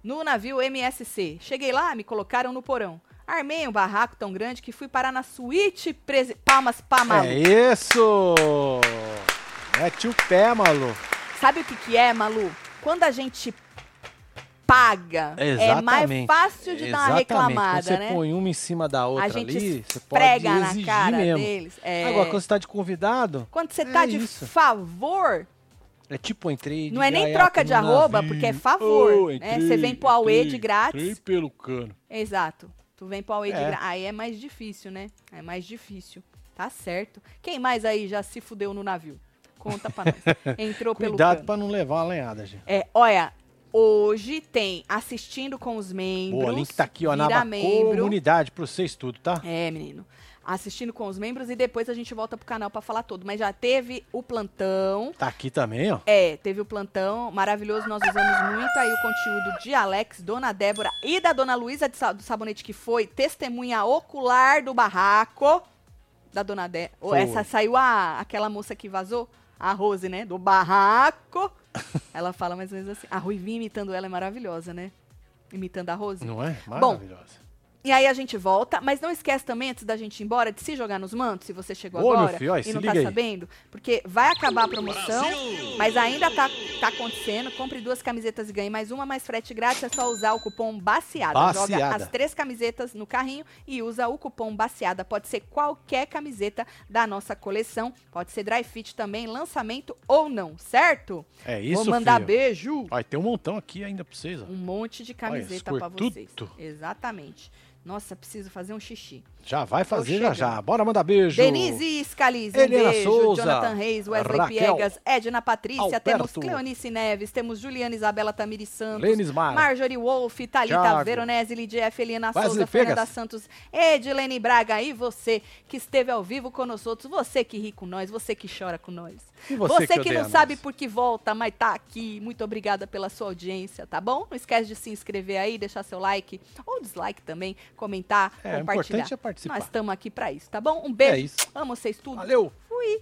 no navio MSC. Cheguei lá, me colocaram no porão. Armei um barraco tão grande que fui parar na suíte presi... Palmas pra Malu. É isso! Mete o pé, Malu. Sabe o que que é, Malu? Quando a gente paga, é mais Exatamente. fácil de dar uma Exatamente. reclamada, Quando você né? põe uma em cima da outra a gente ali, você pode prega na exigir cara mesmo. deles. É... Agora, quando você tá de convidado, Quando você É tá de isso. favor, é tipo, entrei de Não é nem troca de arroba, navio. porque é favor, Oh, né? entrei, Você vem pro Aue entrei, de grátis. Entrei pelo cano. exato. Tu vem pro Aue de É. gra... Aí é mais difícil, né? É mais difícil. Tá certo. Quem mais aí já se fudeu no navio? Conta pra nós. Entrou pelo Cuidado cano. pra não levar uma lenhada, gente. É, olha, hoje tem assistindo com os membros. Boa, link tá aqui, ó, na aba membro. comunidade pra vocês tudo, tá? É, menino. Assistindo com os membros e depois a gente volta pro canal pra falar tudo. Mas já teve o plantão. Tá aqui também, ó. É, teve o plantão maravilhoso, nós usamos muito aí o conteúdo de Alex, Dona Débora e da Dona Luísa do Sabonete, que foi testemunha ocular do barraco da Dona Débora. Essa saiu a, aquela moça que vazou, a Rose, né, do barraco. ela fala mais ou menos assim. A Ruivinha imitando ela é maravilhosa, né? Imitando a Rose. Não é? Bom, Maravilhosa. E aí a gente volta, mas não esquece também, antes da gente ir embora, de se jogar nos mantos, se você chegou Ô, agora filho, ó, e não tá aí. sabendo, porque vai acabar a promoção, mas ainda tá, tá acontecendo. Compre duas camisetas e ganhe mais uma, mais frete grátis, é só usar o cupom BACEADA. Joga Baciada. as três camisetas no carrinho e usa o cupom BACEADA. Pode ser qualquer camiseta da nossa coleção, pode ser dry fit também, lançamento ou não, certo? É isso, Vou mandar filho. beijo. Ó, tem um montão aqui ainda pra vocês, ó. Um monte de camiseta Olha, pra escortuto. vocês. Exatamente. Nossa, preciso fazer um xixi. Já vai fazer já já. Bora mandar beijo. Denise Scalise, um Helena beijo. Souza, Jonathan Reis, Wesley Raquel, Piegas, Edna Patrícia, Alberto, temos Cleonice Neves, temos Juliana Isabela Tamiri Santos, Mar. Marjorie Wolf, Thalita Thiago. Veronese, Lidia F, Wesley Souza, Piegas. Fernanda Santos, Edilene Braga e você que esteve ao vivo conosco, você que ri com nós, você que chora com nós. E você que que, não sabe por que volta, mas tá aqui. Muito obrigada pela sua audiência, tá bom? Não esquece de se inscrever aí, deixar seu like ou dislike também, comentar, É, compartilhar. importante é participar. Nós estamos aqui pra isso, tá bom? Um beijo. É isso. Amo vocês tudo. Valeu. Fui.